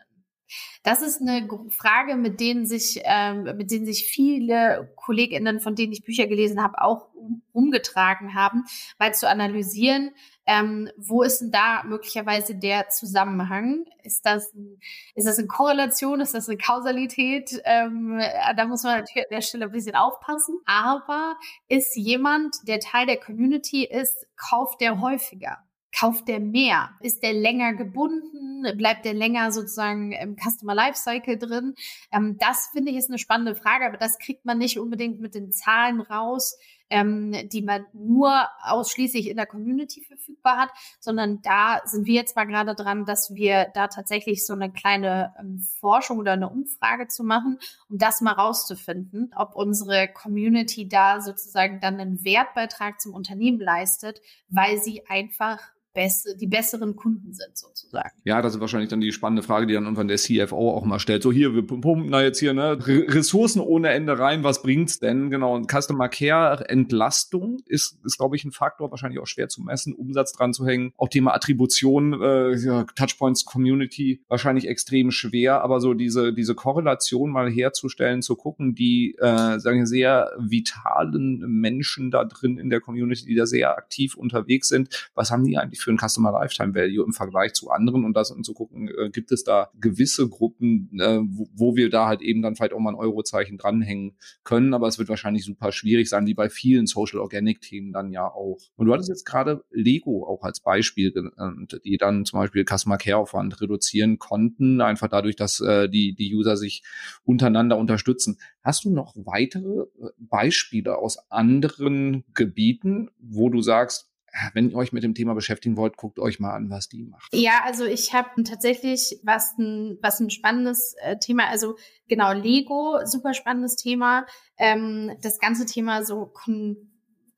Das ist eine Frage, mit denen sich, ähm, mit denen sich viele KollegInnen, von denen ich Bücher gelesen habe, auch umgetragen haben, weil zu analysieren, ähm, wo ist denn da möglicherweise der Zusammenhang? Ist das, ein, ist das eine Korrelation? Ist das eine Kausalität? Ähm, da muss man natürlich an der Stelle ein bisschen aufpassen. Aber ist jemand, der Teil der Community ist, kauft der häufiger? Kauft der mehr? Ist der länger gebunden? Bleibt der länger sozusagen im Customer Lifecycle drin? Ähm, das finde ich ist eine spannende Frage, aber das kriegt man nicht unbedingt mit den Zahlen raus, ähm, die man nur ausschließlich in der Community verfügbar hat, sondern da sind wir jetzt mal gerade dran, dass wir da tatsächlich so eine kleine ähm, Forschung oder eine Umfrage zu machen, um das mal rauszufinden, ob unsere Community da sozusagen dann einen Wertbeitrag zum Unternehmen leistet, weil sie einfach bess die besseren Kunden sind sozusagen. Ja, das ist wahrscheinlich dann die spannende Frage, die dann irgendwann der CFO auch mal stellt. So hier, wir pumpen da jetzt hier ne, Ressourcen ohne Ende rein, was bringt's denn? Genau, und Customer Care Entlastung ist, ist glaube ich, ein Faktor, wahrscheinlich auch schwer zu messen, Umsatz dran zu hängen. Auch Thema Attribution, äh, ja, Touchpoints Community, wahrscheinlich extrem schwer, aber so diese, diese Korrelation mal herzustellen, zu gucken, die, äh, sagen wir, sehr vitalen Menschen da drin in der Community, die da sehr aktiv unterwegs sind, was haben die eigentlich für ein Customer Lifetime Value im Vergleich zu anderen und das um zu gucken, äh, gibt es da gewisse Gruppen, äh, wo, wo wir da halt eben dann vielleicht auch mal ein Eurozeichen dranhängen können, aber es wird wahrscheinlich super schwierig sein, wie bei vielen Social Organic Themen dann ja auch. Und du hattest jetzt gerade Lego auch als Beispiel genannt, die dann zum Beispiel Customer Care Aufwand reduzieren konnten, einfach dadurch, dass äh, die, die User sich untereinander unterstützen. Hast du noch weitere äh, Beispiele aus anderen Gebieten, wo du sagst, wenn ihr euch mit dem Thema beschäftigen wollt, guckt euch mal an, was die macht. Ja, also ich habe tatsächlich was ein, was ein spannendes äh, Thema, also genau, Lego, super spannendes Thema. Ähm, das ganze Thema so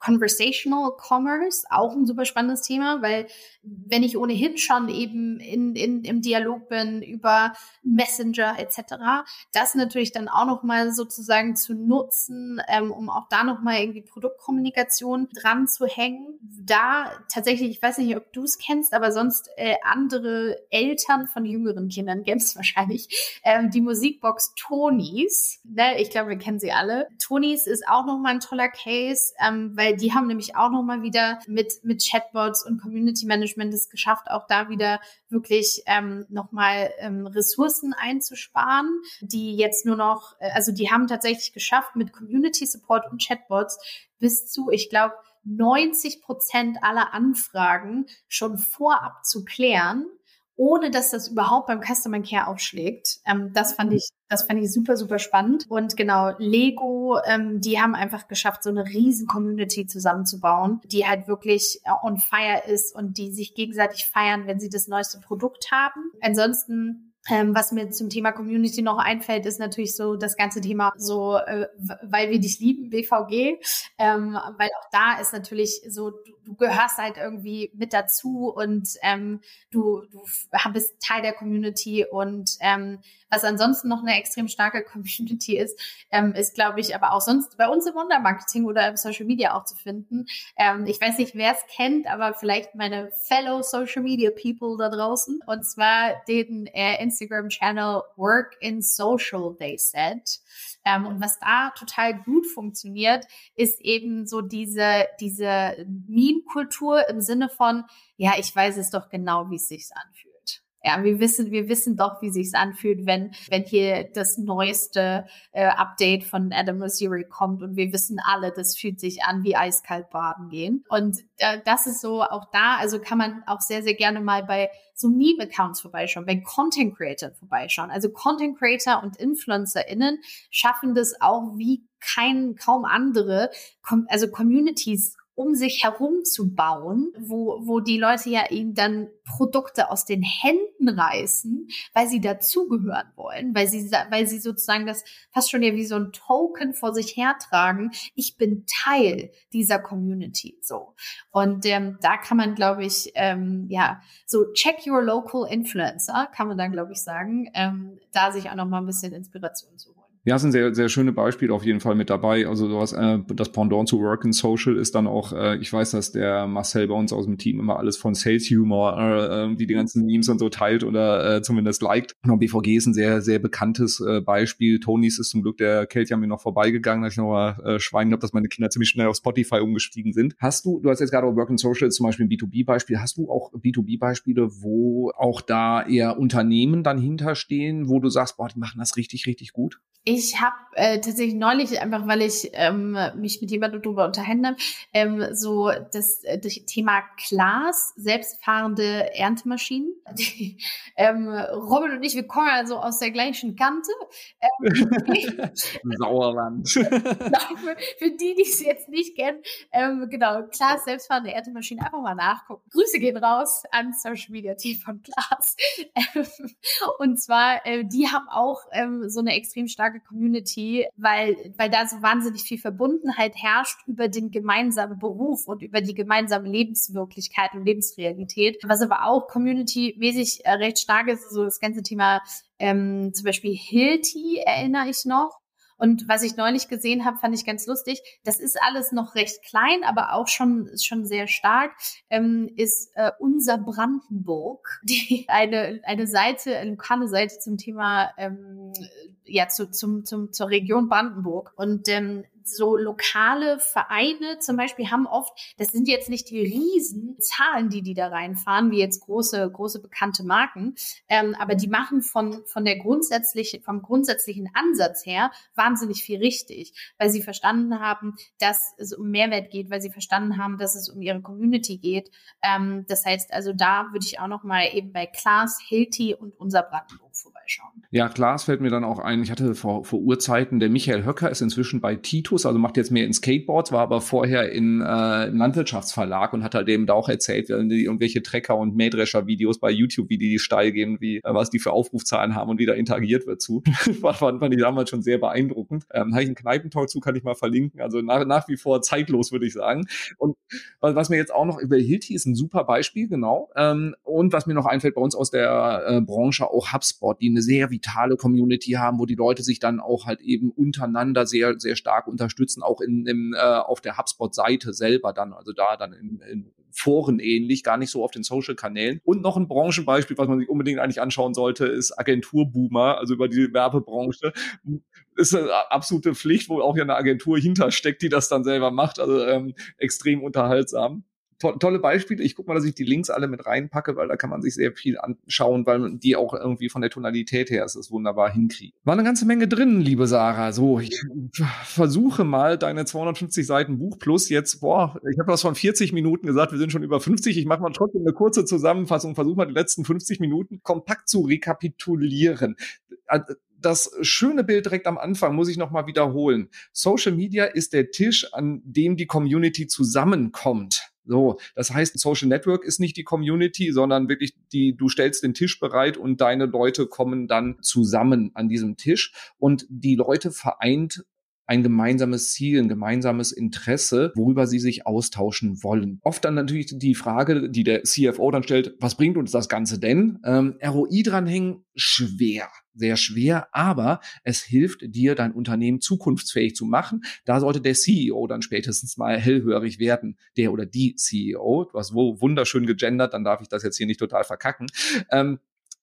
Conversational Commerce, auch ein super spannendes Thema, weil wenn ich ohnehin schon eben in, in, im Dialog bin über Messenger etc., das natürlich dann auch nochmal sozusagen zu nutzen, ähm, um auch da nochmal irgendwie Produktkommunikation dran zu hängen. Da tatsächlich, ich weiß nicht, ob du es kennst, aber sonst äh, andere Eltern von jüngeren Kindern kennen es wahrscheinlich, ähm, die Musikbox Tonys. Ne? Ich glaube, wir kennen sie alle. Tonys ist auch nochmal ein toller Case, ähm, weil die haben nämlich auch nochmal wieder mit, mit Chatbots und Community Management es geschafft, auch da wieder wirklich ähm, nochmal ähm, Ressourcen einzusparen, die jetzt nur noch, äh, also die haben tatsächlich geschafft, mit Community Support und Chatbots bis zu, ich glaube, 90 Prozent aller Anfragen schon vorab zu klären ohne dass das überhaupt beim Customer Care aufschlägt. Ähm, das fand ich, das fand ich super, super spannend. Und genau, Lego, ähm, die haben einfach geschafft, so eine riesen Community zusammenzubauen, die halt wirklich äh, on fire ist und die sich gegenseitig feiern, wenn sie das neueste Produkt haben. Ansonsten ähm, was mir zum Thema Community noch einfällt, ist natürlich so das ganze Thema so, äh, weil wir dich lieben, BVG, ähm, weil auch da ist natürlich so, du, du gehörst halt irgendwie mit dazu und ähm, du, du bist Teil der Community und ähm, was ansonsten noch eine extrem starke Community ist, ähm, ist glaube ich aber auch sonst bei uns im Online-Marketing oder im Social Media auch zu finden. Ähm, ich weiß nicht, wer es kennt, aber vielleicht meine fellow Social Media People da draußen und zwar den äh, Instagram-Channel Work in Social, they said. Ähm, und was da total gut funktioniert, ist eben so diese, diese Meme-Kultur im Sinne von, ja, ich weiß es doch genau, wie es sich anfühlt. Ja, wir wissen, wir wissen doch, wie sich's anfühlt, wenn, wenn hier das neueste äh, Update von Adam Mosseri kommt und wir wissen alle, das fühlt sich an wie eiskalt baden gehen. Und äh, das ist so auch da, also kann man auch sehr, sehr gerne mal bei so Meme-Accounts vorbeischauen, bei Content Creator vorbeischauen. Also Content Creator und InfluencerInnen schaffen das auch wie kein, kaum andere, also Communities um sich herum zu bauen, wo, wo die Leute ja ihnen dann Produkte aus den Händen reißen, weil sie dazugehören wollen, weil sie, weil sie sozusagen das fast schon ja wie so ein Token vor sich hertragen. Ich bin Teil dieser Community, so. Und ähm, da kann man, glaube ich, ähm, ja, so check your local influencer, kann man dann, glaube ich, sagen, ähm, da sich auch noch mal ein bisschen Inspiration holen. Ja, sind sehr, sehr schöne Beispiele auf jeden Fall mit dabei. Also sowas, äh, das Pendant zu Work and Social ist dann auch, äh, ich weiß, dass der Marcel bei uns aus dem Team immer alles von Sales Humor, äh, die die ganzen Memes und so teilt oder äh, zumindest liked. Und BVG ist ein sehr, sehr bekanntes äh, Beispiel. Tonys ist zum Glück der Kälte an mir noch vorbeigegangen, dass ich noch mal äh, schweigen habe, dass meine Kinder ziemlich schnell auf Spotify umgestiegen sind. Hast du, du hast jetzt gerade Work and Social zum Beispiel ein B2B-Beispiel, hast du auch B2B-Beispiele, wo auch da eher Unternehmen dann hinterstehen, wo du sagst, boah, die machen das richtig, richtig gut? Ich habe äh, tatsächlich neulich, einfach weil ich ähm, mich mit jemandem darüber unterhalten habe, ähm, so das, äh, das Thema Glas, selbstfahrende Erntemaschinen. Ähm, Robin und ich, wir kommen also aus der gleichen Kante. Ähm, Sauerland. genau, für, für, die, die es jetzt nicht kennen, ähm, genau, Glas, selbstfahrende Erntemaschinen, einfach mal nachgucken. Grüße gehen raus an Social Media Team von Glas. Ähm, und zwar, äh, die haben auch ähm, so eine extrem starke starke Community, weil, weil da so wahnsinnig viel Verbundenheit herrscht über den gemeinsamen Beruf und über die gemeinsame Lebenswirklichkeit und Lebensrealität. Was aber auch community-mäßig äh, recht stark ist, so das ganze Thema ähm, zum Beispiel Hilti erinnere ich noch. Und was ich neulich gesehen habe, fand ich ganz lustig. Das ist alles noch recht klein, aber auch schon schon sehr stark. Ähm, ist äh, unser Brandenburg, die eine eine Seite, eine lokale Seite zum Thema ähm, ja zu, zum, zum, zur Region Brandenburg. Und ähm, so lokale Vereine zum Beispiel haben oft, das sind jetzt nicht die riesen Zahlen, die die da reinfahren, wie jetzt große, große bekannte Marken, ähm, aber die machen von, von der grundsätzlichen, vom grundsätzlichen Ansatz her wahnsinnig viel richtig, weil sie verstanden haben, dass es um Mehrwert geht, weil sie verstanden haben, dass es um ihre Community geht. Ähm, das heißt, also da würde ich auch noch mal eben bei Klaas, Hilti und unser Brandenburg vorbeischauen. Ja, Klaas fällt mir dann auch ein. Ich hatte vor, vor Urzeiten, der Michael Höcker ist inzwischen bei Titus, also macht jetzt mehr in Skateboards, war aber vorher in, äh, im Landwirtschaftsverlag und hat halt eben da auch erzählt, die irgendwelche Trecker- und Mähdrescher-Videos bei YouTube, wie die, die steil gehen, wie, äh, was die für Aufrufzahlen haben und wie da interagiert wird zu. fand, fand ich damals schon sehr beeindruckend. Ähm, habe ich einen Kneipentalk zu, kann ich mal verlinken. Also nach, nach wie vor zeitlos, würde ich sagen. Und was, was mir jetzt auch noch über Hilti ist ein super Beispiel, genau. Ähm, und was mir noch einfällt bei uns aus der äh, Branche, auch HubSpot, die eine sehr vitale Community haben, wo die Leute sich dann auch halt eben untereinander sehr, sehr stark unterstützen, auch in, in äh, auf der HubSpot-Seite selber dann, also da dann in, in Foren ähnlich, gar nicht so auf den Social-Kanälen. Und noch ein Branchenbeispiel, was man sich unbedingt eigentlich anschauen sollte, ist Agenturboomer, also über die Werbebranche. Ist eine absolute Pflicht, wo auch ja eine Agentur hintersteckt, die das dann selber macht. Also ähm, extrem unterhaltsam to tolle Beispiele. Ich gucke mal, dass ich die Links alle mit reinpacke, weil da kann man sich sehr viel anschauen, weil die auch irgendwie von der Tonalität her ist es wunderbar hinkriegen. War eine ganze Menge drin, liebe Sarah. So, ich versuche mal deine 250 Seiten Buch plus jetzt, boah, ich habe das von 40 Minuten gesagt, wir sind schon über 50. Ich mache mal trotzdem eine kurze Zusammenfassung, versuche mal die letzten 50 Minuten kompakt zu rekapitulieren das schöne Bild direkt am Anfang muss ich nochmal wiederholen. Social Media ist der Tisch, an dem die Community zusammenkommt. So, das heißt, Social Network ist nicht die Community, sondern wirklich die, du stellst den Tisch bereit und deine Leute kommen dann zusammen an diesem Tisch und die Leute vereint ein gemeinsames Ziel, ein gemeinsames Interesse, worüber sie sich austauschen wollen. Oft dann natürlich die Frage, die der CFO dann stellt, was bringt uns das Ganze denn? Ähm, ROI dranhängen, schwer sehr schwer, aber es hilft dir, dein Unternehmen zukunftsfähig zu machen. Da sollte der CEO dann spätestens mal hellhörig werden, der oder die CEO. Hast wo wunderschön gegendert, dann darf ich das jetzt hier nicht total verkacken. Ähm,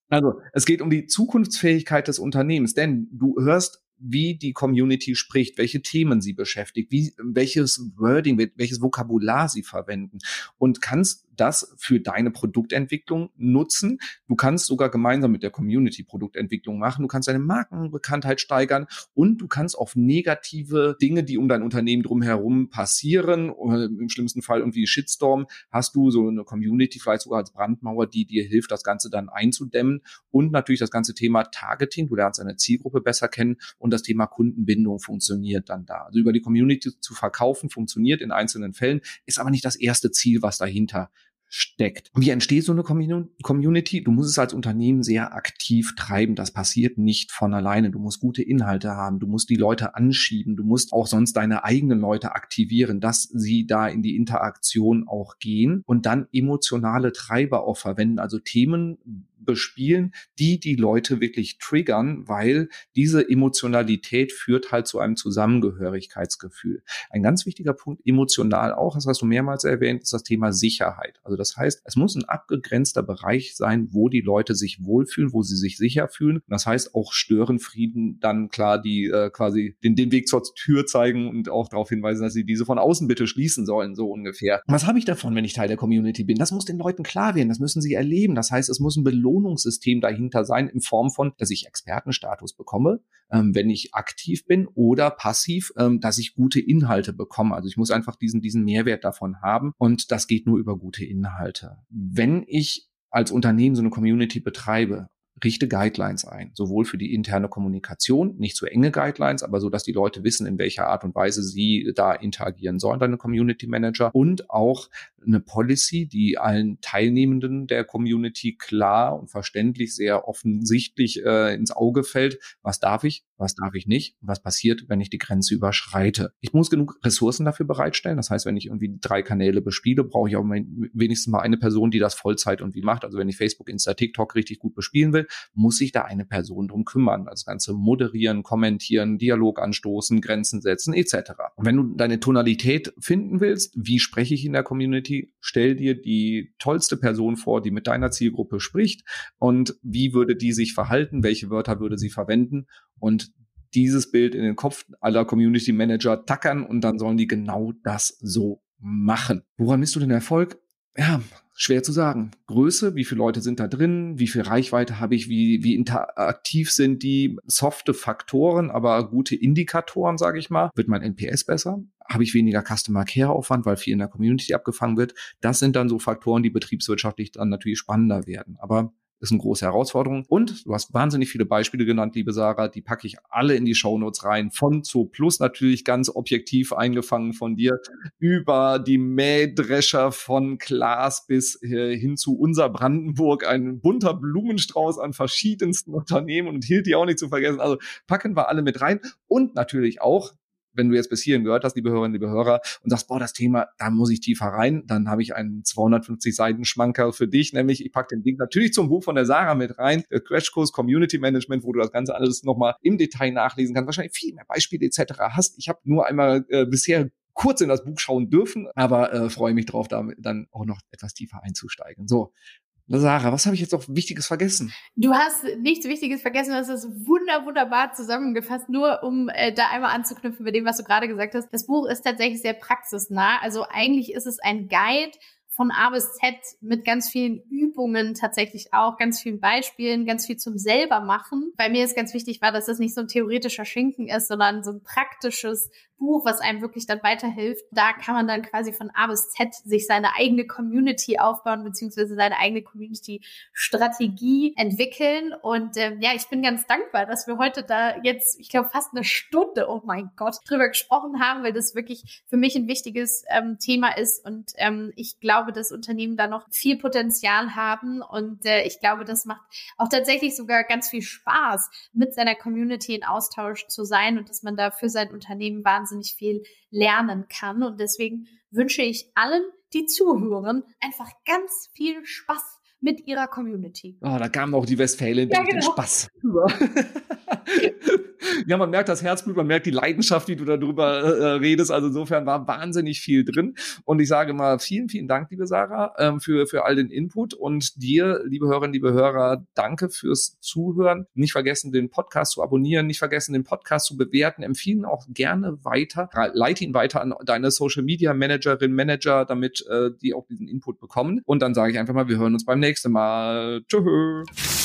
also, es geht um die Zukunftsfähigkeit des Unternehmens, denn du hörst wie die Community spricht, welche Themen sie beschäftigt, wie, welches Wording, welches Vokabular sie verwenden und kannst das für deine Produktentwicklung nutzen. Du kannst sogar gemeinsam mit der Community Produktentwicklung machen. Du kannst deine Markenbekanntheit steigern und du kannst auf negative Dinge, die um dein Unternehmen drumherum passieren, oder im schlimmsten Fall irgendwie Shitstorm, hast du so eine Community vielleicht sogar als Brandmauer, die dir hilft, das Ganze dann einzudämmen und natürlich das ganze Thema Targeting. Du lernst deine Zielgruppe besser kennen und das Thema Kundenbindung funktioniert dann da. Also über die Community zu verkaufen funktioniert in einzelnen Fällen, ist aber nicht das erste Ziel, was dahinter steckt. Wie entsteht so eine Community? Du musst es als Unternehmen sehr aktiv treiben. Das passiert nicht von alleine. Du musst gute Inhalte haben. Du musst die Leute anschieben. Du musst auch sonst deine eigenen Leute aktivieren, dass sie da in die Interaktion auch gehen und dann emotionale Treiber auch verwenden. Also Themen bespielen, die die Leute wirklich triggern, weil diese Emotionalität führt halt zu einem Zusammengehörigkeitsgefühl. Ein ganz wichtiger Punkt emotional auch, das hast du mehrmals erwähnt, ist das Thema Sicherheit. Also das heißt, es muss ein abgegrenzter Bereich sein, wo die Leute sich wohlfühlen, wo sie sich sicher fühlen. Das heißt auch Störenfrieden dann klar die äh, quasi den, den Weg zur Tür zeigen und auch darauf hinweisen, dass sie diese von außen bitte schließen sollen, so ungefähr. Was habe ich davon, wenn ich Teil der Community bin? Das muss den Leuten klar werden, das müssen sie erleben. Das heißt, es muss ein Belohnung Belohnungssystem dahinter sein in Form von, dass ich Expertenstatus bekomme, ähm, wenn ich aktiv bin oder passiv, ähm, dass ich gute Inhalte bekomme. Also ich muss einfach diesen, diesen Mehrwert davon haben und das geht nur über gute Inhalte. Wenn ich als Unternehmen so eine Community betreibe richte Guidelines ein, sowohl für die interne Kommunikation, nicht zu enge Guidelines, aber so, dass die Leute wissen, in welcher Art und Weise sie da interagieren sollen, deine Community Manager und auch eine Policy, die allen Teilnehmenden der Community klar und verständlich, sehr offensichtlich äh, ins Auge fällt. Was darf ich, was darf ich nicht, was passiert, wenn ich die Grenze überschreite. Ich muss genug Ressourcen dafür bereitstellen. Das heißt, wenn ich irgendwie drei Kanäle bespiele, brauche ich auch wenigstens mal eine Person, die das Vollzeit irgendwie macht. Also wenn ich Facebook, Insta, TikTok richtig gut bespielen will, muss sich da eine Person drum kümmern. Das Ganze moderieren, kommentieren, Dialog anstoßen, Grenzen setzen, etc. Wenn du deine Tonalität finden willst, wie spreche ich in der Community, stell dir die tollste Person vor, die mit deiner Zielgruppe spricht und wie würde die sich verhalten, welche Wörter würde sie verwenden und dieses Bild in den Kopf aller Community Manager tackern und dann sollen die genau das so machen. Woran misst du den Erfolg? Ja, schwer zu sagen. Größe, wie viele Leute sind da drin, wie viel Reichweite habe ich, wie, wie interaktiv sind die softe Faktoren, aber gute Indikatoren, sage ich mal. Wird mein NPS besser? Habe ich weniger Customer Care Aufwand, weil viel in der Community abgefangen wird? Das sind dann so Faktoren, die betriebswirtschaftlich dann natürlich spannender werden. Aber ist eine große Herausforderung. Und du hast wahnsinnig viele Beispiele genannt, liebe Sarah, die packe ich alle in die Shownotes rein. Von zu plus natürlich ganz objektiv eingefangen von dir über die Mähdrescher von Klaas bis äh, hin zu unser Brandenburg. Ein bunter Blumenstrauß an verschiedensten Unternehmen und hielt die auch nicht zu vergessen. Also packen wir alle mit rein. Und natürlich auch wenn du jetzt bis hierhin gehört hast, liebe Hörerinnen, liebe Hörer, und sagst, boah, das Thema, da muss ich tiefer rein, dann habe ich einen 250 Seiten Schmankerl für dich, nämlich ich packe den Link natürlich zum Buch von der Sarah mit rein, der Crashkurs Community Management, wo du das Ganze alles nochmal im Detail nachlesen kannst, wahrscheinlich viel mehr Beispiele etc. hast. Ich habe nur einmal äh, bisher kurz in das Buch schauen dürfen, aber äh, freue mich drauf, da dann auch noch etwas tiefer einzusteigen. So, Sarah, was habe ich jetzt noch Wichtiges vergessen? Du hast nichts Wichtiges vergessen, du hast das wunder, wunderbar zusammengefasst, nur um äh, da einmal anzuknüpfen mit dem, was du gerade gesagt hast. Das Buch ist tatsächlich sehr praxisnah. Also eigentlich ist es ein Guide von A bis Z mit ganz vielen Übungen tatsächlich auch, ganz vielen Beispielen, ganz viel zum selber machen. Bei mir ist ganz wichtig war, dass das nicht so ein theoretischer Schinken ist, sondern so ein praktisches Buch, was einem wirklich dann weiterhilft. Da kann man dann quasi von A bis Z sich seine eigene Community aufbauen, beziehungsweise seine eigene Community-Strategie entwickeln. Und ähm, ja, ich bin ganz dankbar, dass wir heute da jetzt, ich glaube, fast eine Stunde, oh mein Gott, drüber gesprochen haben, weil das wirklich für mich ein wichtiges ähm, Thema ist. Und ähm, ich glaube, dass Unternehmen da noch viel Potenzial haben. Und äh, ich glaube, das macht auch tatsächlich sogar ganz viel Spaß, mit seiner Community in Austausch zu sein und dass man da für sein Unternehmen wahnsinnig wahnsinnig viel lernen kann. Und deswegen wünsche ich allen, die zuhören, einfach ganz viel Spaß mit ihrer Community. Oh, da kam auch die Westfalen ja, genau. den Spaß. ja, man merkt das Herzblut, man merkt die Leidenschaft, wie du darüber äh, redest. Also insofern war wahnsinnig viel drin. Und ich sage mal vielen, vielen Dank, liebe Sarah, ähm, für, für all den Input. Und dir, liebe Hörerinnen, liebe Hörer, danke fürs Zuhören. Nicht vergessen, den Podcast zu abonnieren, nicht vergessen, den Podcast zu bewerten. Empfehlen auch gerne weiter. Leite ihn weiter an deine Social Media Managerin, Manager, damit äh, die auch diesen Input bekommen. Und dann sage ich einfach mal, wir hören uns beim nächsten Mal. Tschüss.